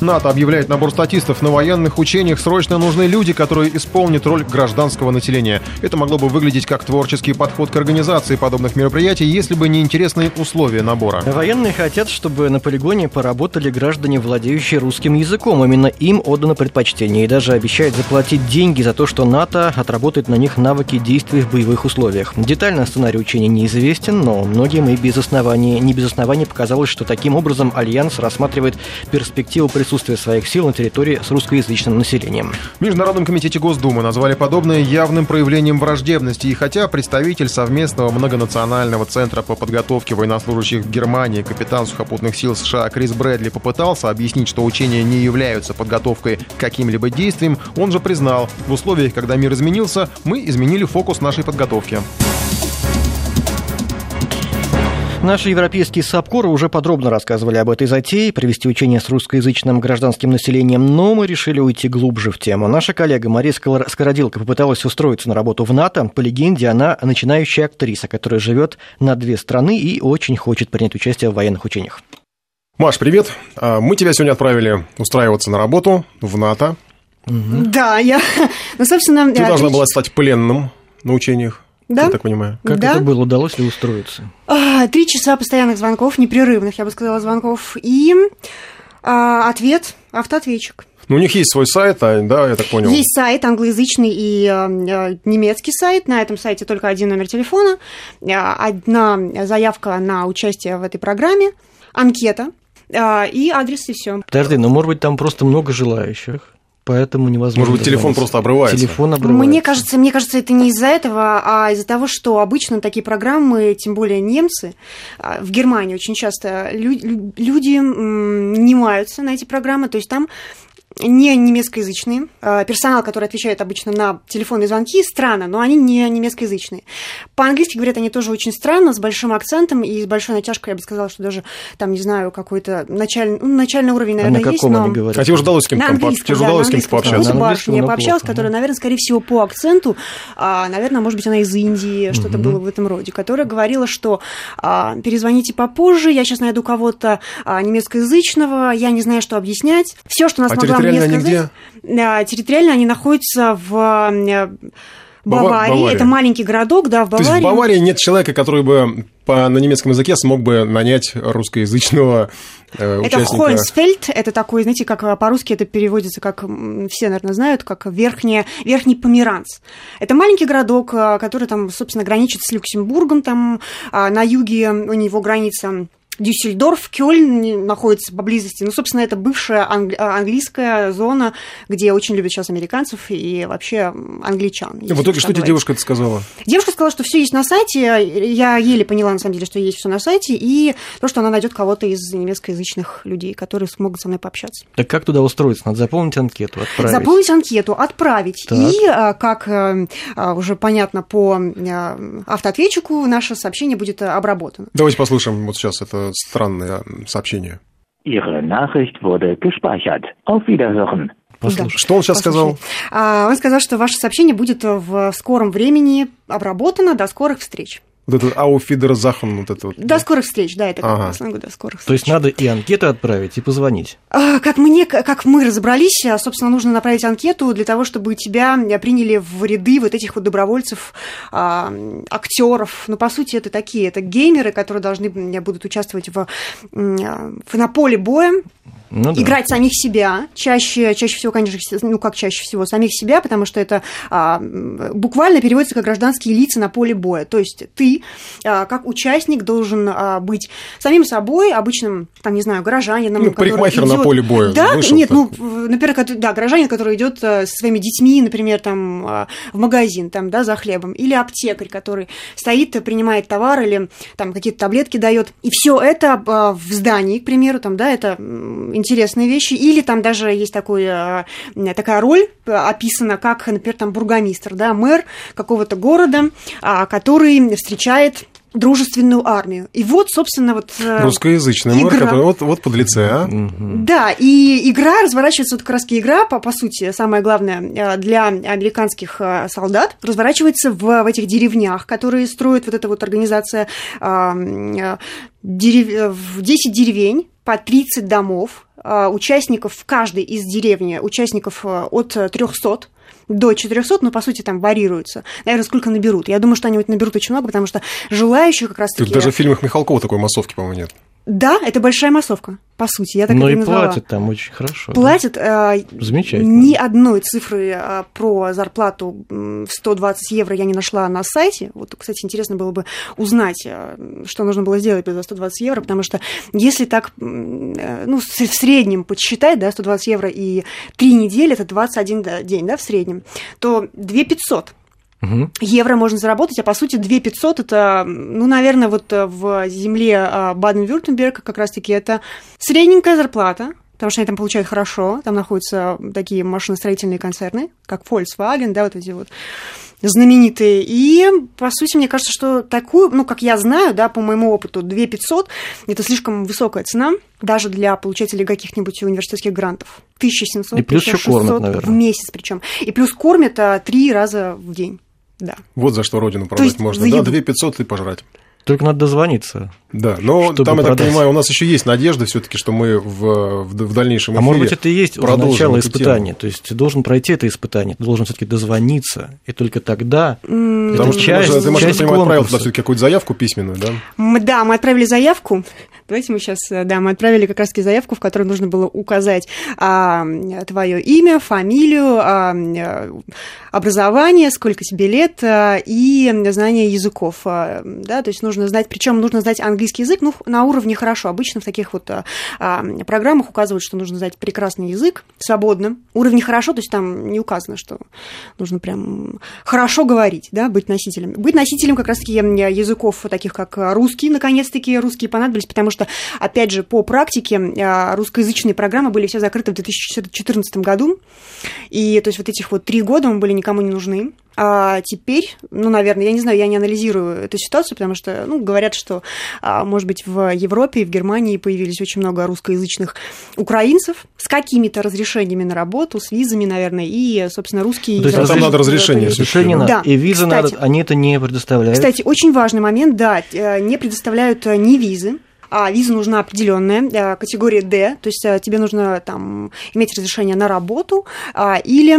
НАТО объявляет набор статистов. На военных учениях срочно нужны люди, которые исполнят роль гражданского населения. Это могло бы выглядеть как творческий подход к организации подобных мероприятий, если бы не интересные условия набора. Военные хотят, чтобы на полигоне поработали граждане, владеющие русским языком. Именно им отдано предпочтение. И даже обещают заплатить деньги за то, что НАТО отработает на них навыки действий в боевых условиях. Детально сценарий учения неизвестен, но многим и без оснований, не без оснований показалось, что таким образом Альянс рассматривает перспективу присутствия присутствие своих сил на территории с русскоязычным населением. В Международном комитете Госдумы назвали подобное явным проявлением враждебности. И хотя представитель совместного многонационального центра по подготовке военнослужащих Германии, капитан сухопутных сил США Крис Брэдли попытался объяснить, что учения не являются подготовкой к каким-либо действиям, он же признал, в условиях, когда мир изменился, мы изменили фокус нашей подготовки. Наши европейские САПКОРы уже подробно рассказывали об этой затее, провести учения с русскоязычным гражданским населением, но мы решили уйти глубже в тему. Наша коллега Мария Скородилка попыталась устроиться на работу в НАТО. По легенде, она начинающая актриса, которая живет на две страны и очень хочет принять участие в военных учениях. Маш, привет. А, мы тебя сегодня отправили устраиваться на работу в НАТО. Угу. Да, я, ну, собственно... Ты должна была стать пленным на учениях. Да? Я так понимаю. Как да? это было? Удалось ли устроиться? А, три часа постоянных звонков, непрерывных, я бы сказала, звонков. И а, ответ, автоответчик. Ну, у них есть свой сайт, а, да, я так понял. Есть сайт, англоязычный и э, немецкий сайт. На этом сайте только один номер телефона, одна заявка на участие в этой программе, анкета и адрес, и все. Подожди, но, может быть, там просто много желающих? Поэтому невозможно. Может быть, телефон просто обрывается. Телефон обрывается. Мне кажется, мне кажется, это не из-за этого, а из-за того, что обычно такие программы, тем более немцы, а, в Германии очень часто люди нанимаются на эти программы, то есть там не немецкоязычные. А, персонал, который отвечает обычно на телефонные звонки, странно, но они не немецкоязычные. По-английски говорят они тоже очень странно, с большим акцентом и с большой натяжкой, я бы сказала, что даже, там, не знаю, какой-то начальный, ну, начальный уровень, наверное, а на есть, но... Они говорят? А тебе уже удалось с кем-то, кем-то пообщаться? На барышня я пообщалась, которая, наверное, скорее всего, по акценту, а, наверное, может быть, она из Индии, что-то было в этом роде, которая говорила, что а, перезвоните попозже, я сейчас найду кого-то а, немецкоязычного, я не знаю, что объяснять. Все, что она а смогла мне сказать... Где? Территориально они находятся в Баварии. Бавария. Это маленький городок, да, в Баварии. То есть в Баварии нет человека, который бы по, на немецком языке смог бы нанять русскоязычного э, это участника. Хойнсфельд, это такой, знаете, как э, по-русски это переводится, как все, наверное, знают, как верхний, верхний Померанц. Это маленький городок, э, который там, собственно, граничит с Люксембургом, там а, на юге у него граница Дюссельдорф, Кёльн находится поблизости. Ну, собственно, это бывшая англи- английская зона, где очень любят сейчас американцев и вообще англичан. И в итоге что тебе девушка это сказала? Девушка сказала, что все есть на сайте. Я еле поняла, на самом деле, что есть все на сайте, и то, что она найдет кого-то из немецкоязычных людей, которые смогут со мной пообщаться. Так как туда устроиться? Надо заполнить анкету, отправить. Заполнить анкету, отправить. Так. И, а, как э, а, уже понятно по э, автоответчику, наше сообщение будет обработано. Давайте послушаем вот сейчас это странное сообщение. Ihre Nachricht wurde gespeichert. Auf Wiederhören. Послушай, да. Что он сейчас Послушай. сказал? А, он сказал, что ваше сообщение будет в скором времени обработано. До скорых встреч. Вот этот ауфидерзахан, вот это вот. До скорых встреч, да, это ага. как до скорых встреч. То есть надо и анкету отправить, и позвонить. А, как, мне, как мы разобрались, а, собственно, нужно направить анкету для того, чтобы тебя приняли в ряды вот этих вот добровольцев, а, актеров. Ну, по сути, это такие, это геймеры, которые должны будут участвовать в, в на поле боя ну, да. играть самих себя, чаще, чаще всего, конечно, ну как чаще всего, самих себя, потому что это а, буквально переводится как гражданские лица на поле боя. То есть ты, а, как участник, должен а, быть самим собой, обычным, там, не знаю, горожанином. Ну, парикмахер идёт... на поле боя. Да, вышел, нет, так. ну, например, да, горожанин, который идет со своими детьми, например, там, в магазин, там, да, за хлебом, или аптекарь, который стоит, принимает товар или там какие-то таблетки дает. И все это в здании, к примеру, там, да, это интересные вещи. Или там даже есть такой, такая роль описана, как, например, там бургомистр, да, мэр какого-то города, а, который встречает дружественную армию. И вот, собственно, вот... Э, Русскоязычный игра... который вот, вот подлеце, а? Да, и игра разворачивается, вот как раз игра, по, по сути, самое главное э, для американских э, солдат, разворачивается в, в этих деревнях, которые строит вот эта вот организация дерев... в 10 деревень, по 30 домов, участников в каждой из деревни, участников от 300 до 400, но по сути там варьируются. Наверное, сколько наберут. Я думаю, что они наберут очень много, потому что желающих как раз таки... Даже в фильмах Михалкова такой массовки, по-моему, нет. Да, это большая массовка, по сути, я так Но и назвала. платят там очень хорошо. Платят э, Замечательно. ни одной цифры э, про зарплату в 120 евро я не нашла на сайте. Вот, кстати, интересно было бы узнать, э, что нужно было сделать за 120 евро, потому что если так, э, ну, в среднем подсчитать, да, 120 евро и 3 недели, это 21 день, да, в среднем, то 2 500 Угу. Евро можно заработать, а по сути 2 500 это, ну, наверное, вот э, в земле а, Баден-Вюртемберга как раз-таки это средненькая зарплата, потому что они там получают хорошо, там находятся такие машиностроительные концерны, как Volkswagen, да, вот эти вот знаменитые. И, по сути, мне кажется, что такую, ну, как я знаю, да, по моему опыту, 2 500 – это слишком высокая цена даже для получателей каких-нибудь университетских грантов. 1700, и плюс еще кормят, в месяц причем. И плюс кормят а, три раза в день. Да. Вот за что родину продать можно. Да, 2 500 и пожрать. Только надо дозвониться. Да, но там, я так понимаю, у нас еще есть надежда все-таки, что мы в, в, в дальнейшем эфире А может быть, это и есть начало испытания. То есть ты должен пройти это испытание, ты должен все-таки дозвониться, и только тогда mm. Потому что часть, ты, можешь, часть отправил туда все-таки какую-то заявку письменную, да? Мы, да, мы отправили заявку. Давайте мы сейчас, э, да, мы отправили как раз-таки заявку, в которой нужно было указать а, твое имя, фамилию, а, э, образование, сколько тебе лет а, и знание языков, а, да, то есть нужно знать, причем нужно знать английский язык, ну, на уровне хорошо. Обычно в таких вот а, программах указывают, что нужно знать прекрасный язык, свободно. Уровень хорошо, то есть там не указано, что нужно прям хорошо говорить, да, быть носителем. Быть носителем как раз-таки языков таких, как русский, наконец-таки русские понадобились, потому что что, опять же, по практике а, русскоязычные программы были все закрыты в 2014 году, и то есть вот этих вот три года мы были никому не нужны. А теперь, ну, наверное, я не знаю, я не анализирую эту ситуацию, потому что, ну, говорят, что, а, может быть, в Европе и в Германии появились очень много русскоязычных украинцев с какими-то разрешениями на работу, с визами, наверное, и, собственно, русские... То есть там надо разрешение. Разрешение надо, да. и визы кстати, надо, они это не предоставляют. Кстати, очень важный момент, да, э, не предоставляют э, ни визы, а виза нужна определенная, э, категория D, то есть тебе нужно там иметь разрешение на работу а, или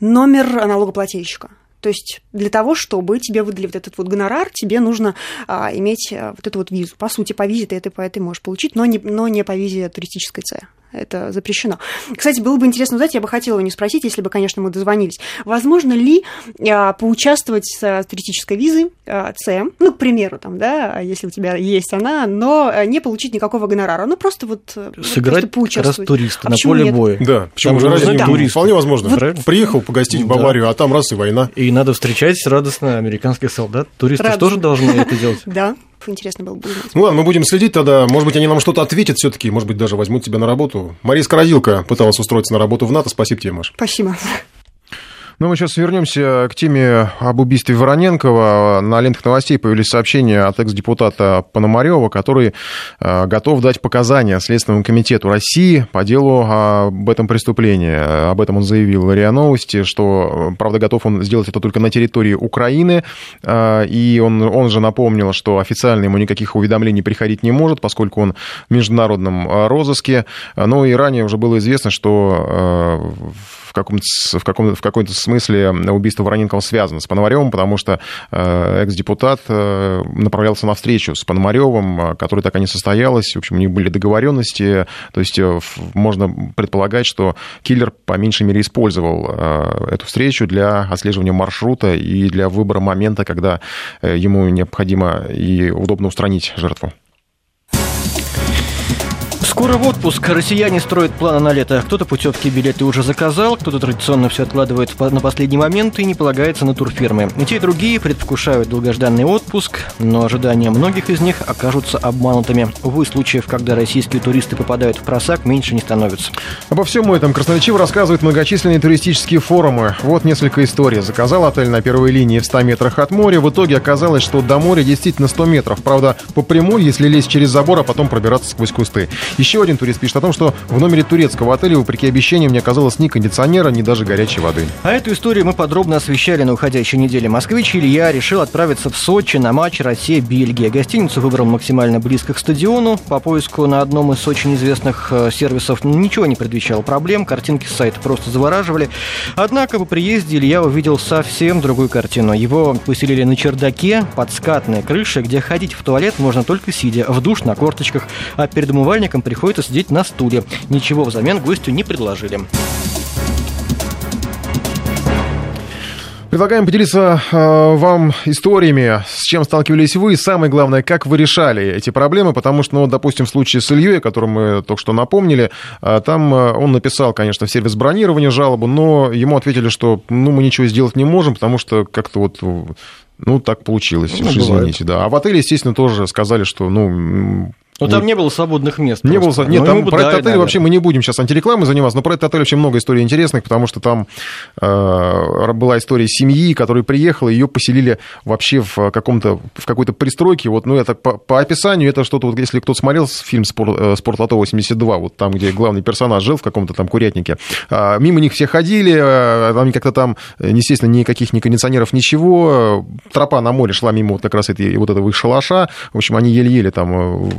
номер налогоплательщика. То есть для того, чтобы тебе выдали вот этот вот гонорар, тебе нужно а, иметь э, вот эту вот визу. По сути, по визе ты это, по этой можешь получить, но не, но не по визе туристической С это запрещено. Кстати, было бы интересно узнать, я бы хотела не спросить, если бы, конечно, мы дозвонились, возможно ли а, поучаствовать с туристической визой а, С, ну, к примеру, там, да, если у тебя есть она, но а, не получить никакого гонорара, ну, просто вот Сыграть просто поучаствовать. как раз туриста а на поле нет? боя. Да, почему же разве да. турист? Вполне возможно. Вот. Приехал погостить в Баварию, да. а там раз и война. И надо встречать радостно американских солдат. Туристы Радостно. тоже должны это делать. Да, интересно было бы узнать. Ну ладно, мы будем следить тогда. Может быть, они нам что-то ответят все таки может быть, даже возьмут тебя на работу. Мария Скородилка пыталась устроиться на работу в НАТО. Спасибо тебе, Маш. Спасибо. Ну, мы сейчас вернемся к теме об убийстве Вороненкова. На лентах новостей появились сообщения от экс-депутата Пономарева, который э, готов дать показания Следственному комитету России по делу об этом преступлении. Об этом он заявил РИА Новости, что, правда, готов он сделать это только на территории Украины. Э, и он, он же напомнил, что официально ему никаких уведомлений приходить не может, поскольку он в международном э, розыске. Ну и ранее уже было известно, что в, каком-то, в, каком, в каком-то смысле убийство Вороненкова связано с Пономаревым, потому что экс-депутат направлялся на встречу с Пономаревым, которая так и не состоялась. В общем, у них были договоренности. То есть можно предполагать, что киллер по меньшей мере использовал эту встречу для отслеживания маршрута и для выбора момента, когда ему необходимо и удобно устранить жертву. Скоро в отпуск. Россияне строят планы на лето. Кто-то путевки и билеты уже заказал, кто-то традиционно все откладывает на последний момент и не полагается на турфирмы. И те, и другие предвкушают долгожданный отпуск, но ожидания многих из них окажутся обманутыми. Увы, случаев, когда российские туристы попадают в просак, меньше не становится. Обо всем этом красноречиво рассказывают многочисленные туристические форумы. Вот несколько историй. Заказал отель на первой линии в 100 метрах от моря. В итоге оказалось, что до моря действительно 100 метров. Правда, по прямой, если лезть через забор, а потом пробираться сквозь кусты. Еще один турист пишет о том, что в номере турецкого отеля, вопреки обещаниям, не оказалось ни кондиционера, ни даже горячей воды. А эту историю мы подробно освещали на уходящей неделе. Москвич Илья решил отправиться в Сочи на матч Россия-Бельгия. Гостиницу выбрал максимально близко к стадиону. По поиску на одном из очень известных э, сервисов ничего не предвещало проблем. Картинки с сайта просто завораживали. Однако по приезде Илья увидел совсем другую картину. Его поселили на чердаке под скатной крышей, где ходить в туалет можно только сидя, в душ на корточках, а перед умывальником приходится сидеть на стуле. Ничего взамен гостю не предложили. Предлагаем поделиться э, вам историями, с чем сталкивались вы, и самое главное, как вы решали эти проблемы, потому что, ну, допустим, в случае с Ильей, о котором мы только что напомнили, э, там э, он написал, конечно, в сервис бронирования жалобу, но ему ответили, что, ну, мы ничего сделать не можем, потому что как-то вот ну, так получилось, ну, извините, бывает. да. А в отеле, естественно, тоже сказали, что, ну, но ну, там не было свободных мест. Не просто. было, нет, ну, там про этот отель вообще мы не будем сейчас антирекламой заниматься, но про этот отель вообще много историй интересных, потому что там э, была история семьи, которая приехала, ее поселили вообще в каком-то в какой-то пристройке. Вот, ну это по, по описанию это что-то вот, если кто-то смотрел фильм Спорт, э, Спорт Лото 82, вот там, где главный персонаж жил в каком-то там курятнике, э, мимо них все ходили, э, там как-то там, естественно, никаких ни кондиционеров, ничего, тропа на море шла мимо вот как раз этой вот этого их шалаша, в общем, они еле-еле там э,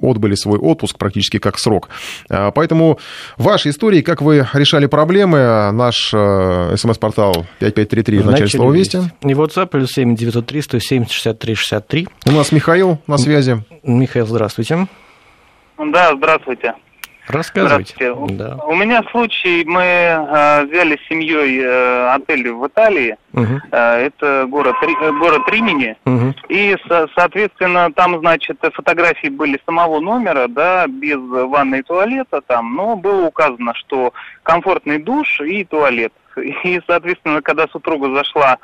отбыли свой отпуск практически как срок. А, поэтому ваши истории, как вы решали проблемы, наш э, смс-портал 5533 в начале слова «Вести». И WhatsApp плюс 7 903 170 63 63. У нас Михаил на связи. Михаил, здравствуйте. Да, здравствуйте. Рассказывайте. Да. У меня случай, мы э, взяли с семьей э, отель в Италии, угу. э, это город, э, город Римини, угу. и, со, соответственно, там, значит, фотографии были самого номера, да, без ванной и туалета там, но было указано, что комфортный душ и туалет. И, соответственно, когда супруга зашла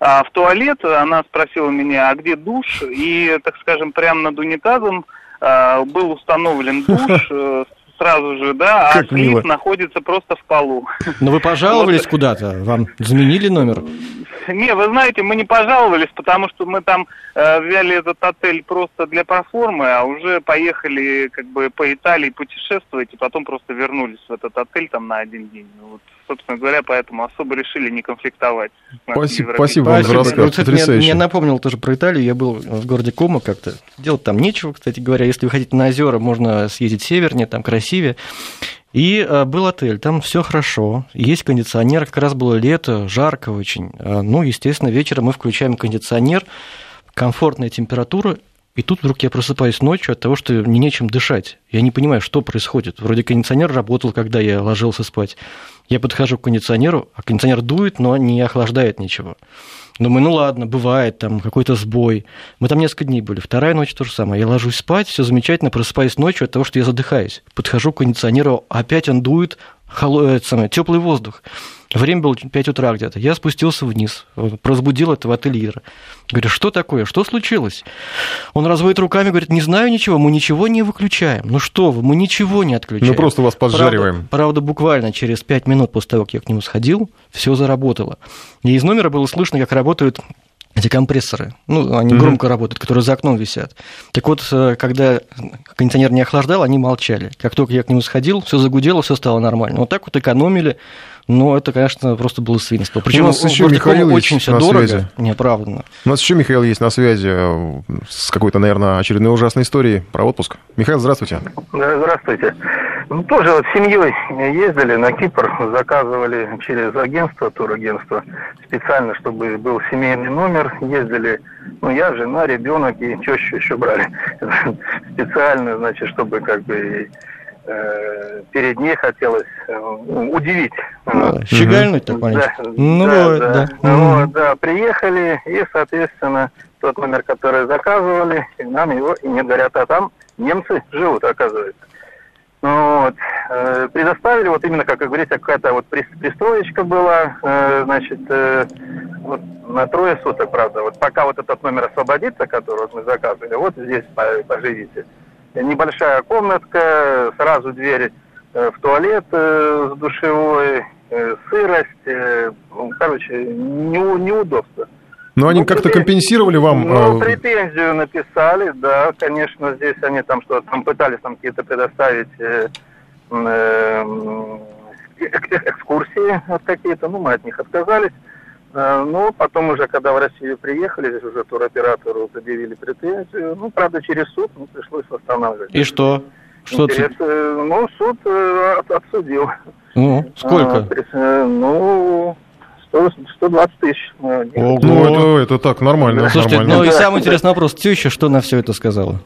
а, в туалет, она спросила меня, а где душ? И, так скажем, прямо над унитазом а, был установлен душ э, сразу же, да, а как а слив находится просто в полу. Но вы пожаловались вот. куда-то? Вам изменили номер? Не, вы знаете, мы не пожаловались, потому что мы там э, взяли этот отель просто для проформы, а уже поехали как бы по Италии путешествовать, и потом просто вернулись в этот отель там на один день. Ну вот, собственно говоря, поэтому особо решили не конфликтовать. Спасибо, спасибо вам за рассказ, потрясающе. Мне, мне напомнил тоже про Италию, я был в городе Кома как-то, делать там нечего, кстати говоря, если вы хотите на озера, можно съездить севернее, там красивее. И э, был отель, там все хорошо, есть кондиционер, как раз было лето, жарко очень. Э, ну, естественно, вечером мы включаем кондиционер, комфортная температура, и тут вдруг я просыпаюсь ночью от того, что мне нечем дышать. Я не понимаю, что происходит. Вроде кондиционер работал, когда я ложился спать. Я подхожу к кондиционеру, а кондиционер дует, но не охлаждает ничего. Думаю, ну ладно, бывает там какой-то сбой. Мы там несколько дней были. Вторая ночь то же самое. Я ложусь спать, все замечательно, просыпаюсь ночью от того, что я задыхаюсь. Подхожу к кондиционеру, опять он дует, теплый воздух. Время было 5 утра где-то. Я спустился вниз, разбудил этого ательера. Говорю, что такое, что случилось? Он разводит руками, говорит, не знаю ничего, мы ничего не выключаем. Ну что вы, мы ничего не отключаем. Мы просто вас поджариваем. Правда, правда, буквально через 5 минут после того, как я к нему сходил, все заработало. И из номера было слышно, как работают эти компрессоры, ну, они mm-hmm. громко работают, которые за окном висят. Так вот, э, когда кондиционер не охлаждал, они молчали. Как только я к нему сходил, все загудело, все стало нормально. Вот так вот экономили Но это, конечно, просто было свинство. Причем у нас еще Михаил очень все дорого, связи. неоправданно. У нас еще Михаил есть на связи э, с какой-то, наверное, очередной ужасной историей про отпуск. Михаил, здравствуйте. Здравствуйте. Ну, тоже вот семьей ездили на Кипр, заказывали через агентство, турагентство, специально, чтобы был семейный номер, ездили, ну, я, жена, ребенок и тещу еще брали. Специально, значит, чтобы как бы перед ней хотелось э, удивить. Ну, щегольнуть так маленько. Да, ну, да, вот, да. да. Ну, вот, да, приехали, и, соответственно, тот номер, который заказывали, и нам его и не говорят, а там немцы живут, оказывается. Ну, вот, э, предоставили, вот именно, как говорится, какая-то вот пристроечка была, э, значит, э, вот на трое суток, правда. Вот пока вот этот номер освободится, который вот мы заказывали, вот здесь поживите небольшая комнатка, сразу дверь э, в туалет э, с душевой, э, сырость, ну, короче, не, неудобство. Но они ну, как-то компенсировали вам? Ну, претензию написали, да, конечно, здесь они там что-то там пытались там какие-то предоставить э, э, экскурсии какие-то, ну, мы от них отказались. Э, ну, потом уже, когда в Россию приехали, здесь уже туроператору предъявили претензию. Ну, правда, через суд ну, пришлось восстанавливать. И что? Что Интерес, э, ну, суд э, отсудил. Ну, сколько? А, ну, 100, 120 тысяч. Ого. Ну, это, это так, нормально. Слушайте, нормально. ну и самый интересный вопрос. Теща что на все это сказала?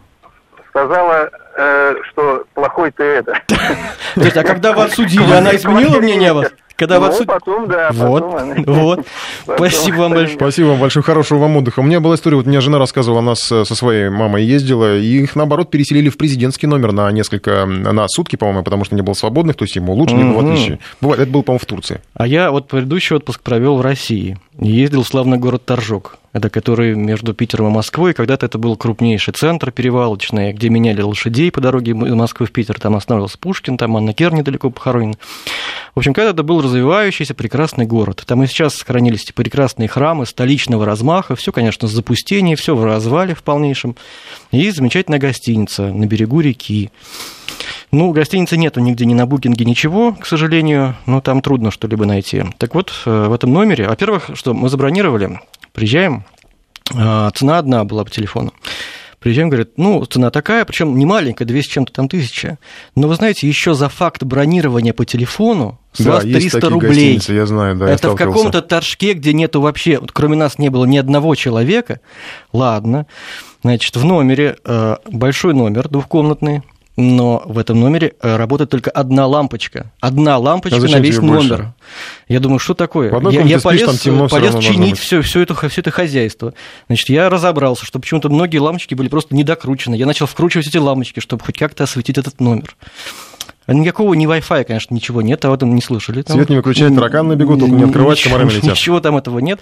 Сказала, э, что плохой ты это. То есть, а когда вас судили, она изменила мнение о вас? Когда ну, в потом, да, вот, потом. Вот. Спасибо вам большое. Спасибо вам большое, хорошего вам отдыха. У меня была история, вот у меня жена рассказывала, она со своей мамой ездила, и их, наоборот, переселили в президентский номер на несколько, на сутки, по-моему, потому что не было свободных, то есть ему лучше, не было отличий. Бывает, это было, по-моему, в Турции. А я вот предыдущий отпуск провел в России. Ездил в славный город Торжок. Это который между Питером и Москвой. Когда-то это был крупнейший центр перевалочный, где меняли лошадей по дороге из Москвы в Питер. Там останавливался Пушкин, там Анна Кер недалеко похоронен. В общем, когда-то был развивающийся прекрасный город. Там и сейчас сохранились эти прекрасные храмы столичного размаха. Все, конечно, с запустением, все в развале в полнейшем. И замечательная гостиница на берегу реки. Ну, гостиницы нету нигде, ни на букинге, ничего, к сожалению, но там трудно что-либо найти. Так вот, э, в этом номере, во-первых, что мы забронировали, приезжаем, э, цена одна была по телефону. Приезжаем, говорят, ну, цена такая, причем не маленькая, 200 чем-то там тысяча. Но вы знаете, еще за факт бронирования по телефону с да, вас 300 рублей. Я знаю, да, Это в каком-то торжке, где нету вообще, кроме нас не было ни одного человека. Ладно. Значит, в номере, э, большой номер двухкомнатный, но в этом номере э, работает только одна лампочка. Одна лампочка а на весь номер. Больше? Я думаю, что такое? Я, я полез, спишь, темно, полез чинить все, все, это, все это хозяйство. Значит, я разобрался, что почему-то многие лампочки были просто недокручены. Я начал вкручивать эти лампочки, чтобы хоть как-то осветить этот номер. А никакого ни Wi-Fi, конечно, ничего нет, об этом не слышали. Там... Свет не выключать, тараканы бегут, только не открывать, комарами летят. Ничего там этого нет.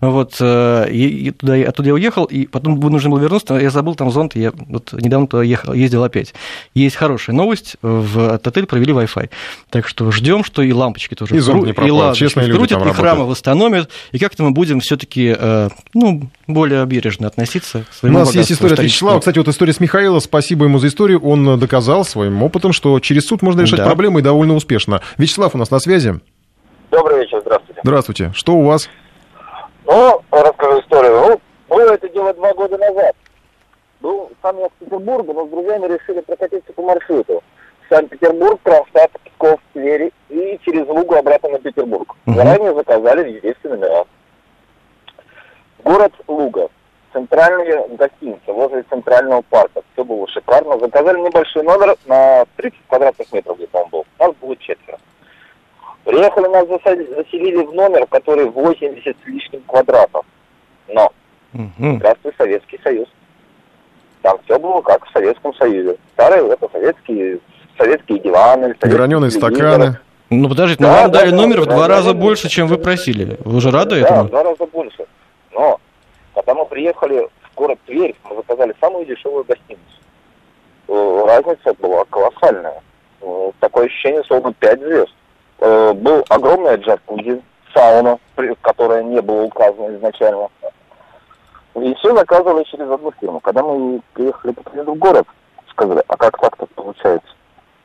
Вот, э, и, и туда, оттуда я уехал, и потом нужно было вернуться, я забыл там зонт, я вот недавно туда ехал, ездил опять. Есть хорошая новость, в отель провели Wi-Fi. Так что ждем, что и лампочки тоже. И зонт не пропал, и честные люди крутят, и храмы восстановят, и как-то мы будем все таки э, ну, более бережно относиться к своему У нас есть история от Вячеслава. Кстати, вот история с Михаила, спасибо ему за историю. Он доказал своим опытом, что через суд можно решать да. проблемы и довольно успешно. Вячеслав у нас на связи. Добрый вечер, здравствуйте. Здравствуйте. Что у вас? Ну, расскажу историю. Ну, было это дело два года назад. Был сам я в Петербурге, но с друзьями решили прокатиться по маршруту. Санкт-Петербург, Кронштадт, Псков, Твери и через Лугу обратно на Петербург. Угу. Заранее заказали везде номера. Город Луга. Центральная гостиница возле Центрального парка. Все было шикарно. Заказали небольшой номер на 30 квадратных метров, где он был. Нас было четверо. Приехали, нас заселили в номер, который 80 с лишним квадратов. Но, угу. здравствуй, Советский Союз. Там все было как в Советском Союзе. Старые, это советские, советские диваны. Граненые стаканы. Ну, подождите, да, но вам да, дали да, номер да, в два да, раза да, больше, чем вы просили. Вы же рады да, этому? Да, в два раза больше. Но, когда мы приехали в город Тверь, мы заказали самую дешевую гостиницу. Э, разница была колоссальная. Э, такое ощущение, словно 5 звезд. Э, был огромный джакузи, сауна, которая не была указана изначально. И все заказывали через одну фирму. Когда мы приехали в город, сказали, а как так-то получается?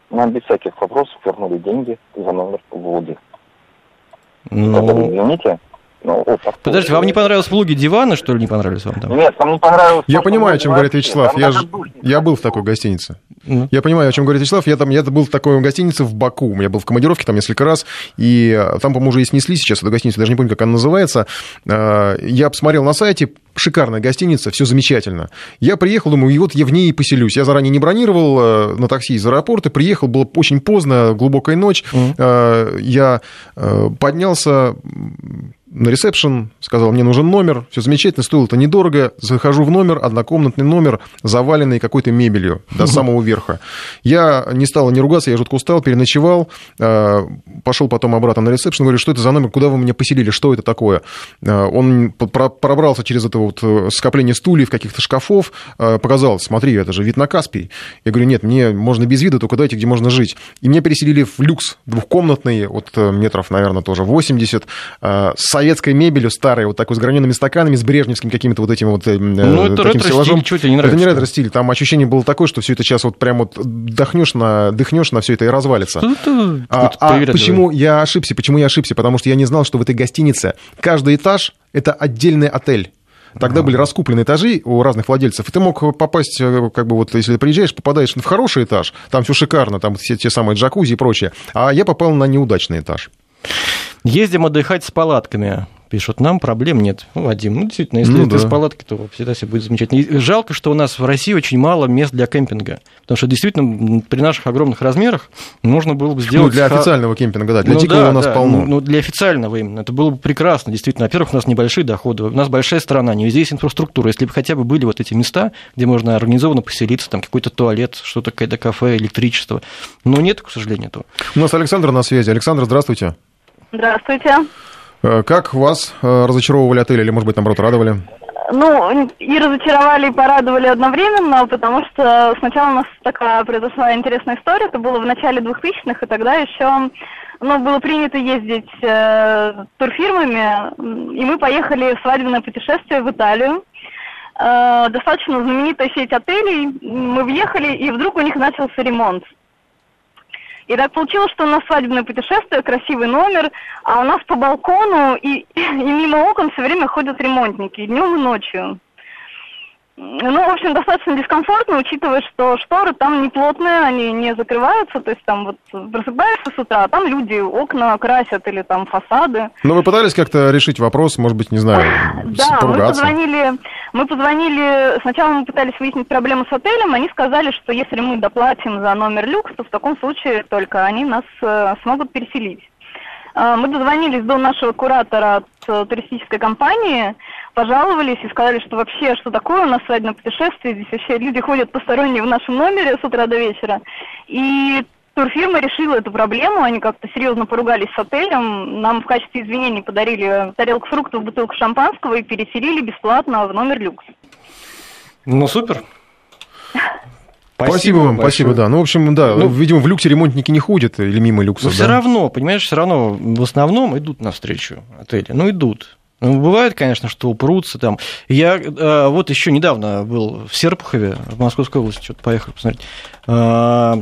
Нам без всяких вопросов вернули деньги за номер в Луге. Ну... Это, извините. Ну, Подождите, вам не понравились плуги дивана, что ли, не понравились вам там? Нет, вам не понравилось. Я понимаю, о чем говорит Вячеслав. Я, же, я был в такой гостинице. Ну. Я понимаю, о чем говорит Вячеслав. Я там я был в такой гостинице в Баку. Я был в командировке там несколько раз, и э, там, по-моему, уже и снесли сейчас эту гостиницу, даже не помню, как она называется. Э, я посмотрел на сайте, шикарная гостиница, все замечательно. Я приехал, думаю, и вот я в ней и поселюсь. Я заранее не бронировал э, на такси из аэропорта, приехал, было очень поздно, глубокая ночь. Mm. Я поднялся на ресепшн, сказал, мне нужен номер, все замечательно, стоило это недорого, захожу в номер, однокомнатный номер, заваленный какой-то мебелью до самого верха. Я не стал не ругаться, я жутко устал, переночевал, э, пошел потом обратно на ресепшн, говорю, что это за номер, куда вы меня поселили, что это такое? Э, он пробрался через это вот э, скопление стульев, каких-то шкафов, показал, смотри, это же вид на Каспий. Я говорю, нет, мне можно без вида, только дайте, где можно жить. И меня переселили в люкс, двухкомнатный, от метров, наверное, тоже 80, с советской мебелью старой, вот такой с гранеными стаканами, с брежневским каким-то вот этим вот э, ну, это таким стеллажом. Стиль, тебе не нравится? Это не ретро-стиль, там ощущение было такое, что все это сейчас вот прям вот дохнешь на, дыхнешь на все это и развалится. А, а почему я ошибся? Почему я ошибся? Потому что я не знал, что в этой гостинице каждый этаж – это отдельный отель. Тогда были раскуплены этажи у разных владельцев, и ты мог попасть, э, как бы вот, если приезжаешь, попадаешь в хороший этаж, там все шикарно, там все те самые джакузи и прочее, а я попал на неудачный этаж. Ездим отдыхать с палатками. Пишут, нам проблем нет. Ну, Вадим, ну, действительно, если ну, это да. с палаткой, то всегда все будет замечательно. И жалко, что у нас в России очень мало мест для кемпинга. Потому что действительно при наших огромных размерах можно было бы ну, сделать... Ну, для официального кемпинга, да. Для ну, дикого да, у нас да. полно. Ну, для официального именно. Это было бы прекрасно, действительно. Во-первых, у нас небольшие доходы. У нас большая страна, не везде есть инфраструктура. Если бы хотя бы были вот эти места, где можно организованно поселиться, там какой-то туалет, что-то, какое-то кафе, электричество. Но нет, к сожалению, этого. У нас Александр на связи. Александр, здравствуйте. Здравствуйте. Э, как вас э, разочаровывали отели или, может быть, наоборот, радовали? Ну, и разочаровали, и порадовали одновременно, потому что сначала у нас такая произошла интересная история, это было в начале 2000-х, и тогда еще ну, было принято ездить э, турфирмами, и мы поехали в свадебное путешествие в Италию. Э, достаточно знаменитая сеть отелей, мы въехали, и вдруг у них начался ремонт. И так получилось, что у нас свадебное путешествие, красивый номер, а у нас по балкону и, и мимо окон все время ходят ремонтники, днем и ночью. Ну, в общем, достаточно дискомфортно, учитывая, что шторы там не плотные, они не закрываются, то есть там вот просыпаешься с утра, а там люди окна красят или там фасады. Но вы пытались как-то решить вопрос, может быть, не знаю, Да, мы позвонили, мы позвонили, сначала мы пытались выяснить проблему с отелем, они сказали, что если мы доплатим за номер люкс, то в таком случае только они нас э, смогут переселить. Э, мы дозвонились до нашего куратора от э, туристической компании, пожаловались и сказали, что вообще, что такое у нас свадебное путешествие, здесь вообще люди ходят посторонние в нашем номере с утра до вечера. И турфирма решила эту проблему, они как-то серьезно поругались с отелем, нам в качестве извинений подарили тарелку фруктов, бутылку шампанского и переселили бесплатно в номер люкс. Ну, супер. Спасибо, спасибо вам, большое. спасибо, да. Ну, в общем, да, ну, видимо, в люксе ремонтники не ходят или мимо люкса. Но да? все равно, понимаешь, все равно в основном идут навстречу отели. Ну, идут. Ну, бывает, конечно, что упрутся там. Я э, вот еще недавно был в Серпухове, в Московской области, что-то поехал посмотреть. Э,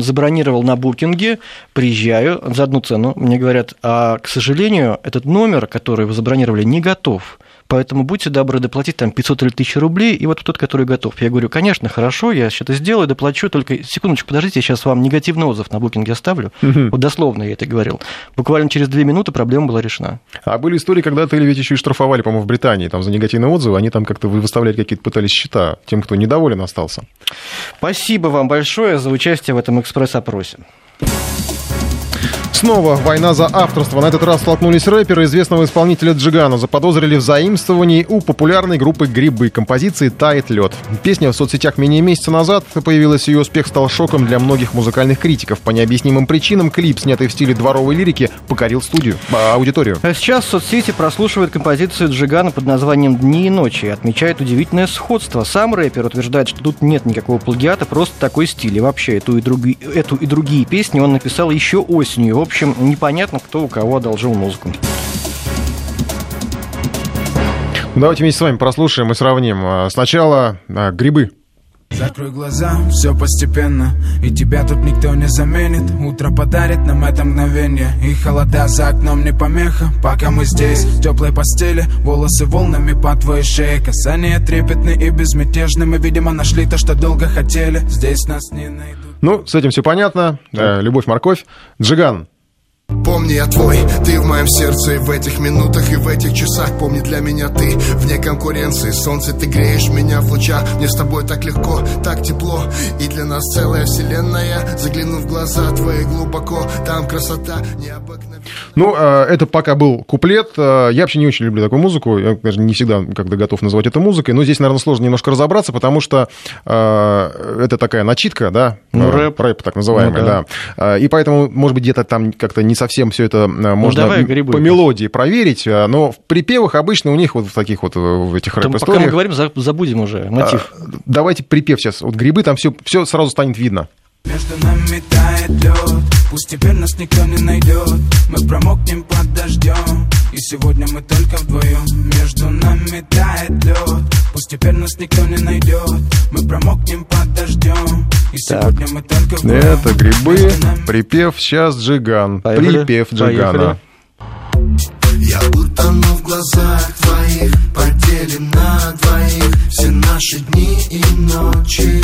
забронировал на букинге, приезжаю за одну цену. Мне говорят, а, к сожалению, этот номер, который вы забронировали, не готов. Поэтому будьте добры доплатить там 500 или 1000 рублей, и вот тот, который готов. Я говорю, конечно, хорошо, я что-то сделаю, доплачу, только секундочку, подождите, я сейчас вам негативный отзыв на букинге оставлю. Угу. Вот дословно я это говорил. Буквально через две минуты проблема была решена. А были истории, когда отели ведь еще и штрафовали, по-моему, в Британии, там за негативные отзывы, они там как-то выставляли какие-то пытались счета тем, кто недоволен остался. Спасибо вам большое за участие в этом экспресс-опросе. Снова война за авторство. На этот раз столкнулись рэперы известного исполнителя Джигана. Заподозрили в заимствовании у популярной группы «Грибы» композиции «Тает лед». Песня в соцсетях менее месяца назад появилась, ее успех стал шоком для многих музыкальных критиков. По необъяснимым причинам клип, снятый в стиле дворовой лирики, покорил студию, а, аудиторию. А сейчас в соцсети прослушивает композицию Джигана под названием «Дни и ночи» и отмечает удивительное сходство. Сам рэпер утверждает, что тут нет никакого плагиата, просто такой стиль. И вообще эту и, други... эту и другие песни он написал еще осенью общем, непонятно, кто у кого одолжил музыку. Давайте вместе с вами прослушаем и сравним. А, сначала а, грибы. Закрой глаза, все постепенно И тебя тут никто не заменит Утро подарит нам это мгновение И холода за окном не помеха Пока мы здесь, в теплой постели Волосы волнами по твоей шее Касания трепетные и безмятежны Мы, видимо, нашли то, что долго хотели Здесь нас не найдут Ну, с этим все понятно да. Любовь, морковь Джиган, Помни я твой, ты в моем сердце И в этих минутах и в этих часах. Помни для меня ты вне конкуренции. Солнце, ты греешь меня в лучах. Мне с тобой так легко, так тепло. И для нас целая вселенная. Заглянув в глаза твои глубоко. Там красота необыкновенная. Ну, э, это пока был куплет. Э, Я вообще не очень люблю такую музыку. Я, конечно, не всегда когда готов называть это музыкой. Но здесь, наверное, сложно немножко разобраться Потому что э, это такая начитка, да? Ну, рэп. Рэп, так называемый, ну, да. да. И поэтому, может быть, где-то там как-то не совсем все это ну, можно давай, грибы. по мелодии проверить, но в припевах обычно у них вот в таких вот в этих рэп-историях... Пока мы говорим, забудем уже мотив. А, давайте припев сейчас. Вот грибы, там все, все сразу станет видно. Между нами тает лед, пусть теперь нас никто не найдет. Мы промокнем под дождем, и сегодня мы только вдвоем. Между нами тает лед, пусть теперь нас никто не найдет. Мы промокнем под дождем, и сегодня так. мы только вдвоем. Это грибы, припев сейчас Джиган. Поехали. Припев Джигана. Я утону в глазах твоих, поделим на двоих все наши дни и ночи.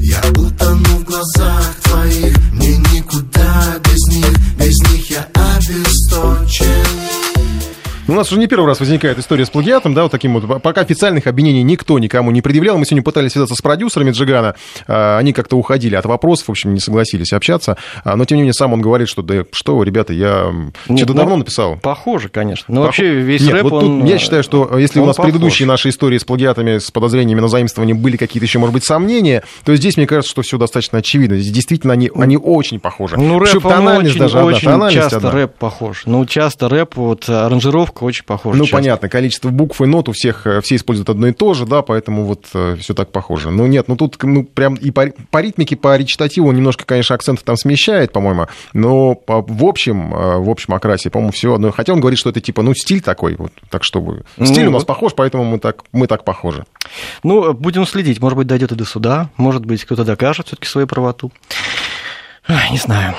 Я утону в глазах твоих Мне никуда без них Без них у нас уже не первый раз возникает история с плагиатом, да, вот таким вот. Пока официальных обвинений никто никому не предъявлял. Мы сегодня пытались связаться с продюсерами Джигана. А, они как-то уходили от вопросов, в общем, не согласились общаться. А, но, тем не менее, сам он говорит, что, да что ребята, я что-то ну, давно написал. Похоже, конечно. Но Пох... вообще весь Нет, рэп, вот он... тут я считаю, что если у нас похож. предыдущие наши истории с плагиатами, с подозрениями на заимствование были какие-то еще, может быть, сомнения, то здесь, мне кажется, что все достаточно очевидно. Здесь действительно они, они очень похожи. Ну, рэп, он очень, даже очень одна, часто одна. рэп похож. Ну, часто рэп, вот аранжировка очень похожа. Ну, понятно, количество букв и нот у всех, э, все используют одно и то же, да, поэтому вот э, все так похоже. Ну нет, ну тут ну, прям и по, по ритмике, по речитативу немножко, конечно, акценты там смещает, по-моему, но по, в общем, э, в общем окрасе, по-моему, все одно. Хотя он говорит, что это типа, ну, стиль такой, вот, так чтобы... Стиль ну, у нас похож, поэтому мы так, мы так похожи. Ну, будем следить, может быть, дойдет и до суда, может быть, кто-то докажет все-таки свою правоту. Не знаю.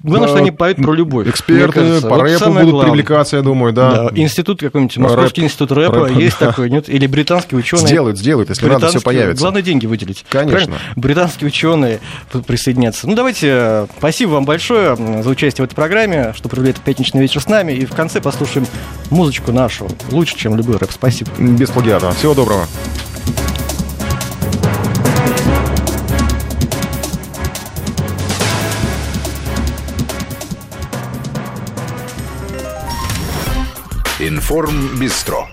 Главное, что они поют про любовь. Эксперты по вот рэпу будут главное. привлекаться, я думаю, да. да. Институт какой-нибудь, Московский рэп, институт рэпа, рэп, есть да. такой, нет? Или британские ученые. Сделают, сделают, если надо, все появится. Главное, деньги выделить. Конечно. Правильно? Британские ученые присоединятся. Ну, давайте, э, спасибо вам большое за участие в этой программе, что провели этот пятничный вечер с нами. И в конце послушаем музычку нашу. Лучше, чем любой рэп. Спасибо. Без плагиата. Всего доброго. Информ Бистро.